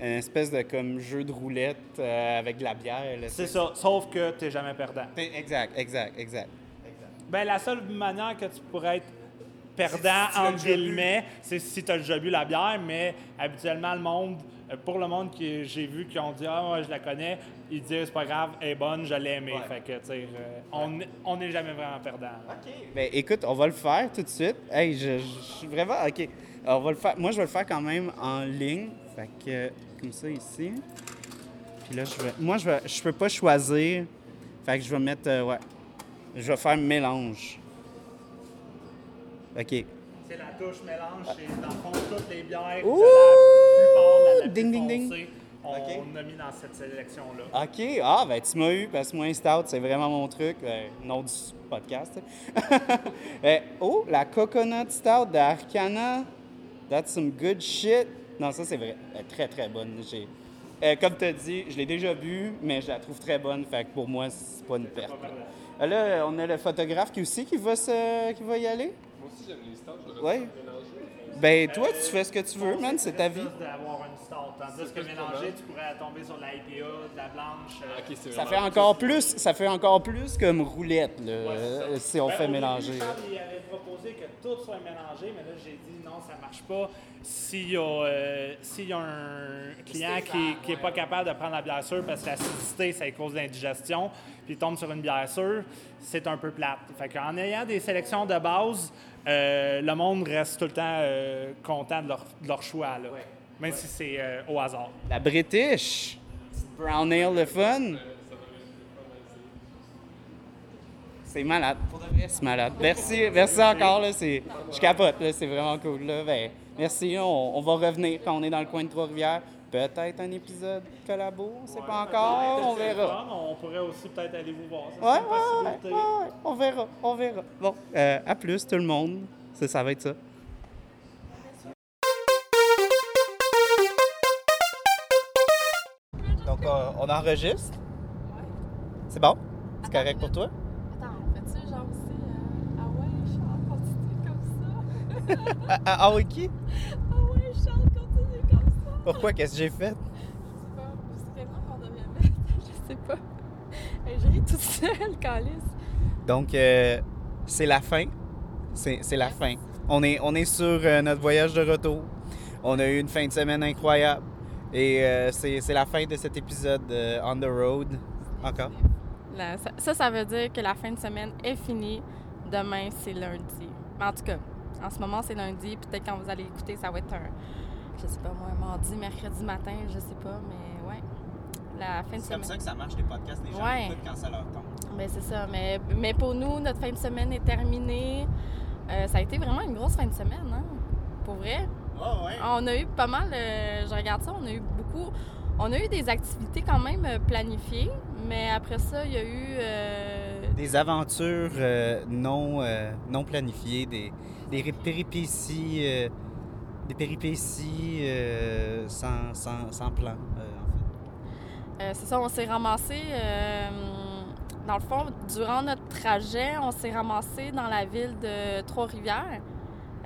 une espèce de comme jeu de roulette euh, avec de la bière. C'est ça, sauf que tu n'es jamais perdant. Exact, exact, exact. Ben, la seule manière que tu pourrais être perdant, Si entre guillemets, c'est si tu as déjà bu la bière, mais habituellement, le monde, euh, pour le monde que j'ai vu qui ont dit Ah, moi, je la connais, ils disent C'est pas grave, elle est bonne, je l'ai aimée. Fait que, tu sais, euh, on on n'est jamais vraiment perdant. là. Ben écoute, on va le faire tout de suite. Hey, je, je suis vraiment. OK. On va le faire. Moi, je vais le faire quand même en ligne. Fait que, comme ça ici. Puis là, je vais. Moi, je vais. Je peux pas choisir. Fait que je vais mettre. euh, ouais. Je vais faire mélange. OK. C'est la touche mélange, c'est dans le fond toutes les bières. Ouh! de la plupart, la, la Ding, ding, ding. On, a mis dans cette sélection-là. OK. Ah, ben tu m'as eu parce que moi, Stout, c'est vraiment mon truc. Euh, nom du podcast. Euh, oh, la Coconut Stout de Arcana. That's some good shit. Non, ça, c'est vrai. Elle est très, très bonne. J'ai- Euh, comme tu as dit, je l'ai déjà bu, mais je la trouve très bonne. Fait que pour moi, c'est pas une perte. Euh, Là, on a le photographe qui aussi qui va, se... qui va y aller. Moi aussi, j'aime les stages. Oui. Ben, toi, tu fais ce que tu veux, man. C'est ta vie. Juste d'avoir une stout. Tandis que mélanger, tu pourrais tomber sur de la IPA, de la blanche. euh, Ok, c'est Ça fait encore plus, ça fait encore plus comme roulette, là, euh, si on Ben, fait au début, mélanger. Charles, il avait proposé que tout soit mélangé, mais là, j'ai dit non, ça marche pas. S'il y, a, euh, s'il y a un client qui n'est pas capable de prendre la bière sûre parce que l'acidité, ça cause l'indigestion, puis il tombe sur une bière sûre, c'est un peu plate. Fait qu'en ayant des sélections de base, euh, le monde reste tout le temps euh, content de leur, de leur choix, là. même si c'est au hasard. La British, brown ale le fun. C'est malade. Pour de vrai, c'est malade. Merci, merci encore. Là, je capote. Là, c'est vraiment cool. Là. Ben, merci. On, on va revenir quand on est dans le coin de Trois-Rivières. Peut-être un épisode collabo, on sait pas encore. On verra. On pourrait aussi peut-être aller vous voir. Ça, Ouais, une ouais, ouais, possibilité. ouais. on verra, on verra. Bon, euh, à plus tout le monde. Ça, ça va être ça. Donc, euh, on enregistre? C'est bon? C'est correct pour toi? Attends, on fait-tu genre aussi. euh, ah ouais, Ah? Ah ouais, Charles, continue comme ça. Pourquoi? Qu'est-ce que j'ai fait? Je sais pas. C'est qu'on devrait mettre. Je sais pas. Je ris toute seule, Calice. Donc, euh, c'est la fin. C'est la fin. On est, on est sur euh, notre voyage de retour. On a eu une fin de semaine incroyable. Et euh, c'est la fin de cet épisode On the Road. Encore? Là, ça, ça, ça veut dire que la fin de semaine est finie. Demain, c'est lundi. Mais en tout cas, en ce moment, c'est lundi. Peut-être quand vous allez écouter, ça va être un, je sais pas moi, un mardi, mercredi matin, je sais pas, mais ouais. La fin de semaine. que ça marche les podcasts. Les gens Ouais. écoutent quand ça leur tombe. Ben, c'est ça. Mais, mais pour nous, notre fin de semaine est terminée. Euh, ça a été vraiment une grosse fin de semaine, hein? Pour vrai. Oh, ouais. On a eu pas mal, euh, je regarde ça, on a eu beaucoup. On a eu des activités quand même euh, planifiées, mais après ça, il y a eu. euh, Des aventures euh, non, euh, non planifiées, des, des péripéties, euh, des péripéties sans, sans, sans plan, en fait. C'est ça, on s'est ramassé. dans le fond, durant notre trajet, on s'est ramassé dans la ville de Trois-Rivières.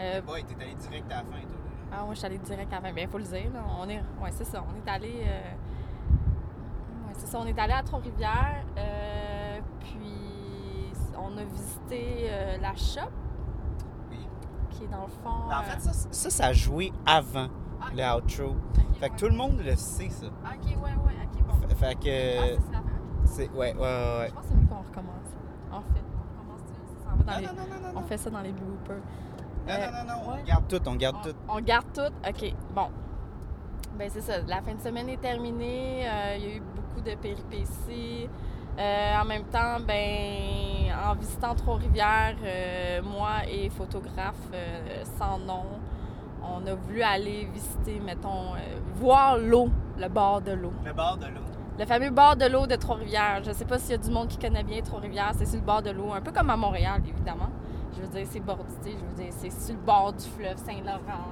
Euh, Ouais, t'es allé direct à la fin, toi. ah, moi, je suis allée direct avant. Bien, il faut le dire. là. On est, ouais, c'est ça. On est allé. euh, c'est ça. On est allé à Trois-Rivières. euh, on a visité euh, la shop. Oui. Qui est dans le fond. Mais en euh, fait, ça, ça, ça a joué avant ah, le outro. ok, Fait que ouais. tout le monde le sait, ça. Ah, Ok, ouais, ouais, ok, bon. Fait- Fait Ah, que. ça, c'est. Ouais, ouais, ouais. Je pense que c'est mieux qu'on recommence. En fait, on recommence ça. Ça va dans Non, les- non, non, non, non, On non. fait ça dans les bloopers. Non, Euh, non, non, non, ouais. on garde tout, on garde On, tout. on garde tout? OK. Bon. Ben c'est ça. La fin de semaine est terminée. Euh, Il y a eu beaucoup de péripéties. Euh, en même temps, ben, en visitant Trois-Rivières, euh, moi et photographe euh, sans nom, on a voulu aller visiter, mettons, euh, voir l'eau, le bord de l'eau. Le bord de l'eau. Le fameux bord de l'eau de Trois-Rivières. Je sais pas s'il y a du monde qui connaît bien Trois-Rivières. C'est sur le bord de l'eau, un peu comme à Montréal, évidemment. Je veux dire, c'est bordité. Je veux dire, c'est sur le bord du fleuve Saint-Laurent.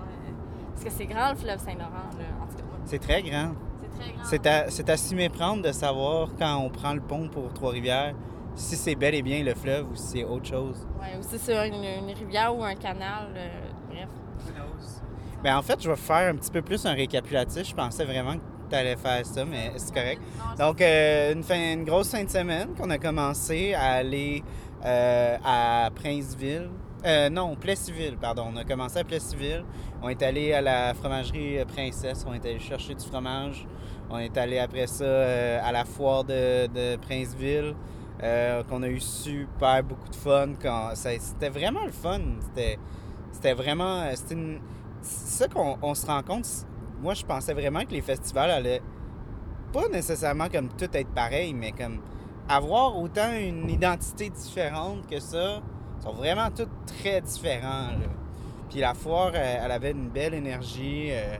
Parce que c'est grand, le fleuve Saint-Laurent. En tout cas, C'est très grand. c'est très grand. C'est à, c'est à s'y méprendre de savoir quand on prend le pont pour Trois-Rivières si c'est bel et bien le fleuve ou si c'est autre chose. Ouais, ou si c'est une, une rivière ou un canal. euh, bref. Ben, en fait, je vais faire un petit peu plus un récapitulatif. Je pensais vraiment que tu allais faire ça, mais c'est correct. Donc, euh, une, fin- une grosse fin de semaine qu'on a commencé à aller euh, à Princeville. Euh, non, Plessisville, pardon. On a commencé à Plessisville. On est allé à la fromagerie Princesse. On est allé chercher du fromage. On est allé après ça euh, à la foire de, de Princeville. Euh, qu'on a eu super beaucoup de fun. Quand, c'était vraiment le fun. C'était, c'était vraiment. Une- c'est ça qu'on on se rend compte. Moi, je pensais vraiment que les festivals allaient pas nécessairement comme tout être pareil, mais comme avoir autant une identité différente que ça. Sont vraiment tous très différents. Puis la foire, euh, elle avait une belle énergie. euh,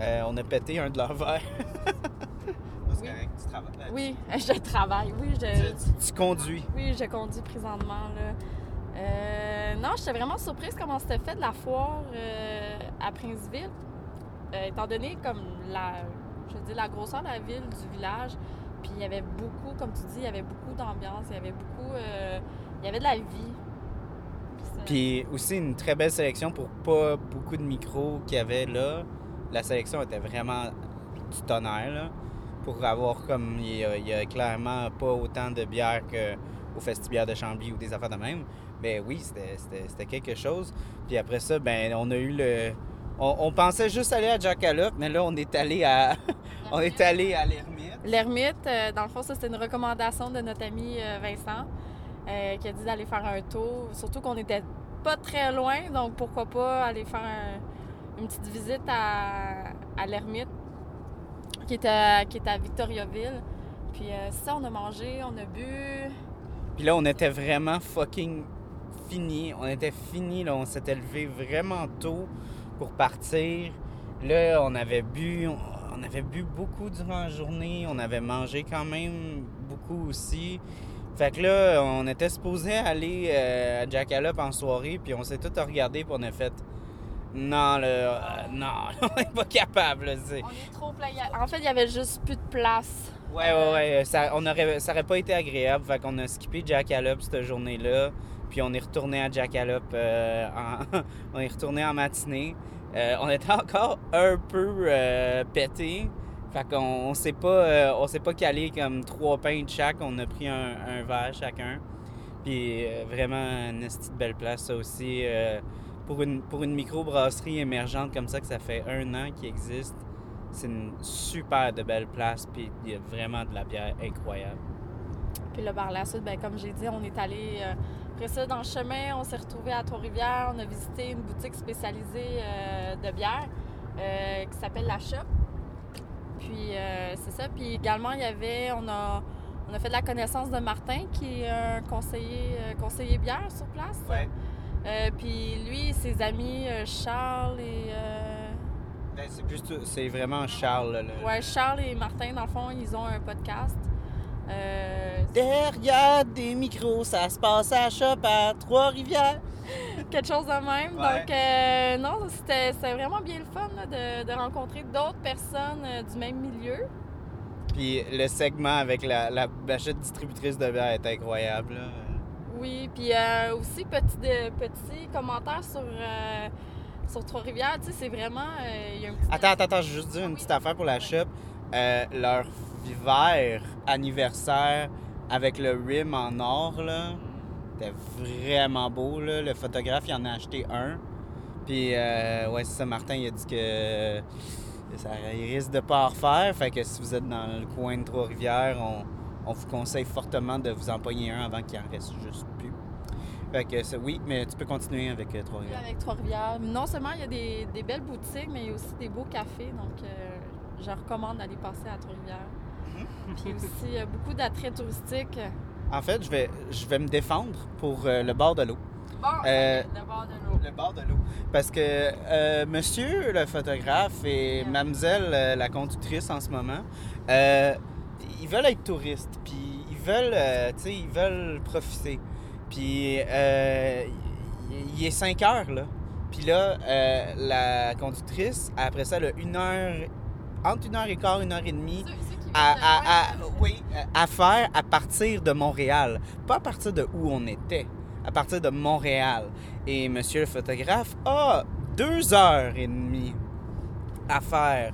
euh, on a pété un de leurs verres. C'est Oui. correct, tu travailles. Oui, je travaille. Oui, je, Tu, tu conduis. oui, je conduis présentement. Là. Euh, non, j'étais vraiment surprise comment c'était fait de la foire euh, à Princeville. Euh, étant donné comme la, je dire, la grosseur de la ville, du village, puis il y avait beaucoup, comme tu dis, il y avait beaucoup d'ambiance, il y avait beaucoup, euh, il y avait de la vie. Puis aussi une très belle sélection pour pas beaucoup de micros qu'il y avait là. La sélection était vraiment du tonnerre, là. Pour avoir comme. Il y a, clairement pas autant de bières qu'au Festibière de Chambly ou des affaires de même. Mais oui, c'était- quelque chose. Puis après ça, ben on a eu le. On, pensait juste aller à Jackalope, mais là, on est allé à. on est allé à l'Ermite. L'ermite, euh, dans le fond, ça c'était une recommandation de notre ami euh, Vincent euh, qui a dit d'aller faire un tour. Surtout qu'on n'était pas très loin, donc pourquoi pas aller faire un- une petite visite à, à l'ermite qui est à, Victoriaville. Puis euh, ça, on a mangé, on a bu. Puis là, on était vraiment fucking fini. On était fini, là. On s'était levé vraiment tôt pour partir. Là, on avait bu, on, on avait bu beaucoup durant la journée. On avait mangé quand même beaucoup aussi. Fait que là, on était supposé aller euh, à Jackalope en soirée, puis on s'est tout regardé, puis on a fait. Non, là, euh, non, on n'est pas capable, là. On est trop plein. En fait, il y avait juste plus de place. Ouais, ouais, ouais. Ça, on aurait, ça aurait pas été agréable. Fait qu'on a skippé Jackalope cette journée-là. Puis on est retourné à Jackalope. euh, en... on est retourné en matinée. Euh, on était encore un peu euh, pété. Fait qu'on on s'est pas, euh, on s'est pas calé comme trois pains de chaque. On a pris un, un verre chacun. Puis euh, vraiment une esti de belle place, ça aussi. Pour une, pour une microbrasserie émergente comme ça, que ça fait un an qu'il existe, c'est une super de belle place. Puis il y a vraiment de la bière incroyable. Puis là, par la suite, ben, comme j'ai dit, on est allé. euh, après ça, dans le chemin, on s'est retrouvé à Trois-Rivières. On a visité une boutique spécialisée euh, de bière euh, qui s'appelle La Shop. Puis c'est ça. Puis également, il y avait. On a, on a fait de la connaissance de Martin, qui est un conseiller, conseiller bière sur place. Euh, puis lui, ses amis, euh, Charles et. euh, Ben, c'est plus tout- c'est vraiment Charles. là, le- ouais, Charles et Martin, dans le fond, ils ont un podcast. Derrière des micros, ça se passe à Shop à Trois-Rivières. quelque chose de même. Ouais. Donc, euh, non, c'était c'était vraiment bien le fun là, de, de rencontrer d'autres personnes du même milieu. Puis le segment avec la, la distributrice de bière est incroyable. là. Oui, puis euh, aussi, petit, de, petit commentaire sur, euh, sur Trois-Rivières. Tu sais, c'est vraiment. euh, il y a un petit. Attends, attends, attends, je vais juste dire une petite affaire pour la shop. Leur verre anniversaire avec le rim en or, là, c'était vraiment beau. Là. Le photographe, il en a acheté un. Puis, euh, ouais, c'est ça, Martin, il a dit que ça, il risque de pas en refaire. Fait que si vous êtes dans le coin de Trois-Rivières, on, on vous conseille fortement de vous empoigner un avant qu'il en reste juste. Fait que ça, oui, mais tu peux continuer avec euh, Trois-Rivières. avec Trois-Rivières. Non seulement il y a des, des belles boutiques, mais il y a aussi des beaux cafés. Donc, euh, je recommande d'aller passer à Trois-Rivières. Puis aussi, euh, beaucoup d'attraits touristiques. En fait, je vais, je vais me défendre pour euh, le bord de l'eau. Bon, Euh, le bord de l'eau. Le bord de l'eau. Parce que euh, monsieur le photographe et mademoiselle euh, la conductrice en ce moment, ils veulent être touristes, puis ils veulent, tu sais, ils veulent profiter. Puis euh, il- est 5 heures, là. Puis là, euh, la conductrice, après ça, elle a une heure, entre une heure et quart, une heure et demie, à, oui, à faire à partir de Montréal. Pas à partir de où on était, à partir de Montréal. Et monsieur le photographe a deux heures et demie à faire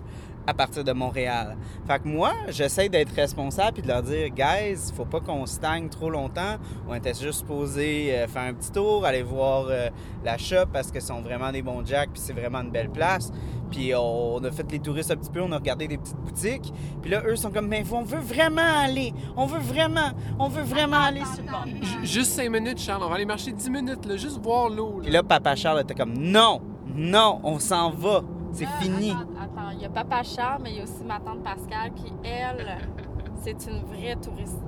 à partir de Montréal. Fait que moi, j'essaie d'être responsable et de leur dire, guys, faut pas qu'on stagne trop longtemps. On était juste supposé euh, faire un petit tour, aller voir euh, la shop parce que ce sont vraiment des bons jacks puis c'est vraiment une belle place. Puis on a fait les touristes un petit peu, on a regardé des petites boutiques. Puis là, eux sont comme, mais on veut vraiment aller, on veut vraiment, on veut vraiment aller sur le bord. Juste 5 minutes, Charles. On va aller marcher 10 minutes, là, juste voir l'eau. Puis là, Papa Charles était comme, non, non, on s'en va, c'est Là, fini. Attends, il y a Papa Charles, mais il y a aussi ma tante Pascal qui, elle, c'est une vraie touriste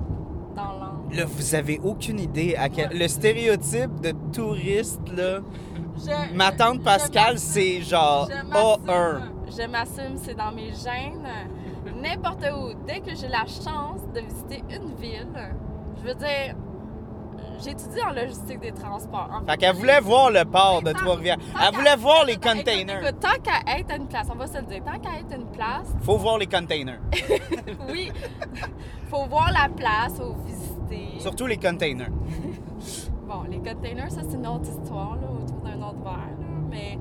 dans l'âme. Là, vous avez aucune idée à quel... le stéréotype de touriste là. Je- Ma tante Pascal, c'est genre Je A1. m'assume. Je m'assume, c'est dans mes gènes. N'importe où. Dès que j'ai la chance de visiter une ville, je veux dire, j'étudie en logistique des transports. En Fait qu'elle voulait voir le port de Trois-Rivières. Elle voulait voir les containers. écoute, tant qu'à être à une place, on va se le dire, tant qu'à être à une place, Faut voir les containers. oui, faut voir la place, faut visiter. Surtout les containers. Bon, les containers, ça, c'est une autre histoire, là, autour d'un autre verre, là. Mais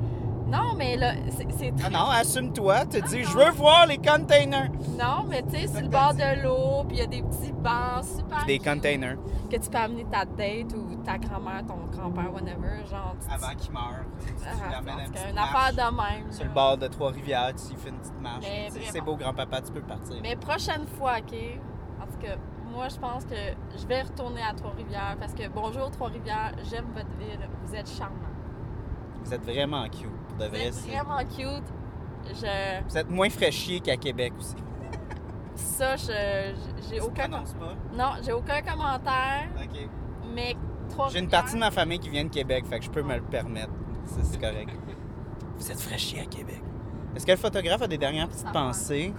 non, mais là, c'est Ah très... non, assume-toi. Tu dis, je veux voir les containers. Non, mais tu sais, sur le bord de l'eau, puis il y a des petits bancs super Des containers. que tu peux amener ta date ou ta grand-mère, ton grand-père, whatever, genre... tu- Avant qu'ils meurent. Tu Ah, l'amènes une affaire de même. Sur le bord de Trois-Rivières, tu y fais une petite marche. Tu C'est beau, grand-papa, tu peux partir. Mais prochaine fois, OK? En tout cas, moi, je pense que je vais retourner à Trois-Rivières parce que, bonjour Trois-Rivières, j'aime votre ville, vous êtes charmant. Vous êtes vraiment cute. De Vous vrai, êtes c'est- vraiment cute. Je... Vous êtes moins fraîchier qu'à Québec aussi. Ça, je... j'ai Tu aucun... pas? Non, j'ai aucun commentaire, OK. mais J'ai une partie de ma famille qui vient de Québec, fait que je peux me le permettre. C'est correct. Vous êtes fraîchier à Québec. Est-ce que le photographe a des dernières petites Ça pensées?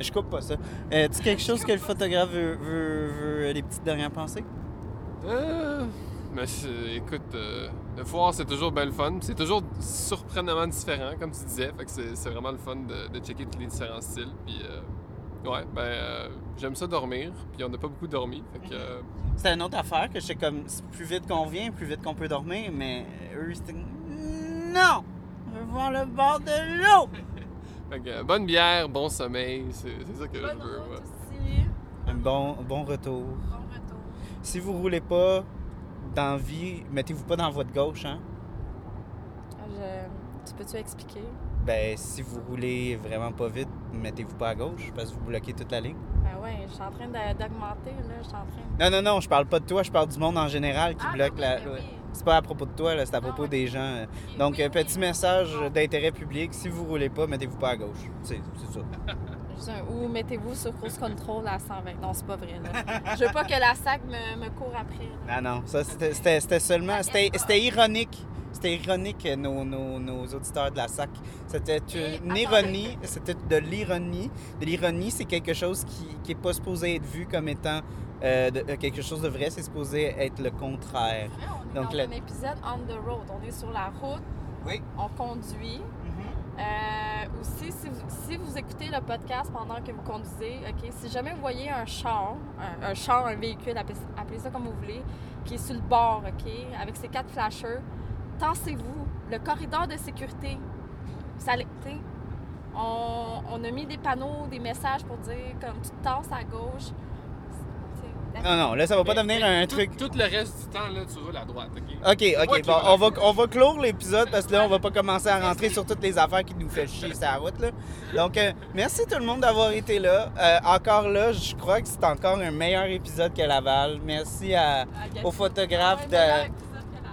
Je coupe pas ça. Euh, tu quelque chose que le photographe veut, veut, veut les petites dernières pensées? Euh, mais c'est- écoute, euh, le foire, c'est toujours bien le fun. C'est toujours surprenamment différent, comme tu disais. Fait que c'est c'est vraiment le fun de, de checker tous les différents styles. Puis, euh, ouais, ben, euh, j'aime ça dormir. Puis, on n'a pas beaucoup dormi. Fait que, euh, C'était une autre affaire que j'étais comme, c'est plus vite qu'on vient, plus vite qu'on peut dormir, mais eux, c'était non! Je veux voir le bord de l'eau! fait que, euh, bonne bière, bon sommeil. C'est c'est ça que je veux. route ouais. aussi. Un bon, bon retour. Bon retour. Si vous roulez pas dans vie, mettez-vous pas dans votre gauche, hein? Je- Tu peux-tu expliquer? Ben, si vous roulez vraiment pas vite, mettez-vous pas à gauche parce que vous bloquez toute la ligne. Ben ouais, je suis en train d'augmenter, là. Je suis en train de... Non, non, non, je parle pas de toi, je parle du monde en général qui Ah, bloque la. oui. C'est pas à propos de toi, c'est à Ah, propos des gens. euh. Donc, oui, euh, petit message d'intérêt public, si vous roulez pas, mettez-vous pas à gauche. C'est c'est ça. Un- Ou mettez-vous sur cruise control à 120. Non, c'est pas vrai, là. Je veux pas que la SAC me, me court après. là. Ah non, ça c'était- seulement. C'était ironique. C'était ironique, nos, nos, nos auditeurs de la SAC. C'était une ironie. C'était de l'ironie. De l'ironie, c'est quelque chose qui n'est pas supposé être vu comme étant euh, de- euh, quelque chose de vrai. C'est supposé être le contraire. On est Donc, dans un épisode on the road. On est sur la route, Oui. on conduit. Euh, aussi, si vous, écoutez le podcast pendant que vous conduisez, si jamais vous voyez un char, un, char, un véhicule, appelez, ça comme vous voulez, qui est sur le bord, avec ses quatre flashers, tassez-vous. Le corridor de sécurité, ça, on, on a mis des panneaux, des messages pour dire comme tu te à gauche. Non, non, là, ça va pas Mais- devenir mais un tout- truc. Tout le reste du temps, là, tu roules à droite, OK? OK, OK. Bon, on va, on va clore l'épisode parce que là, on va pas commencer à rentrer sur toutes les affaires qui nous fait chier sur la route. Là. Donc, euh, merci tout le monde d'avoir été là. Euh, encore là, je crois que c'est encore un meilleur épisode que Laval. Merci à, Ah, de. meilleur épisode que la-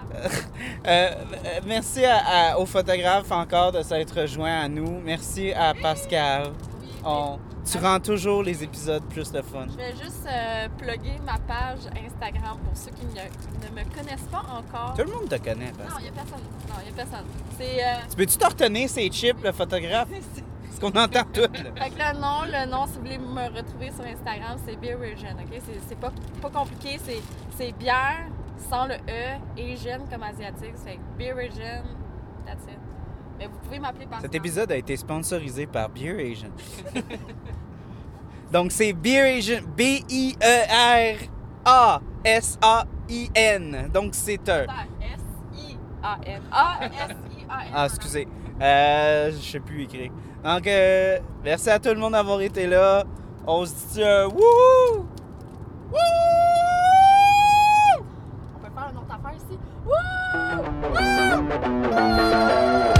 Euh, euh, merci à- à- au photographe encore de s'être rejoint à nous. Merci à Pascal. Oui, On- tu rends toujours les épisodes plus de fun. Je vais juste euh, plugger ma page Instagram pour ceux qui ne, ne me connaissent pas encore. Tout le monde te connaît, Non, Pascal. il n'y a personne. Non, il n'y a personne. Euh, Tu peux-tu te retenir ces chips, le photographe? Parce qu'on entend tout, là. Fait que le nom, le nom, si vous voulez me retrouver sur Instagram, c'est Beer Asian, OK? C'est- pas, pas compliqué, c'est- bière sans le E, Asian comme asiatique. C'est Beer Asian, that's it. Mais vous pouvez m'appeler par Cet épisode a été sponsorisé par Beer Asian. Donc c'est B-I-E-R-A-S-A-I-N. Donc c'est un. S-I-A-N. Ah, excusez. Euh, je sais plus écrire. Donc, euh, merci à tout le monde d'avoir été là. On se dit un wouhou! Wouhou! On peut faire une autre affaire ici. Wouhou! Wouhou!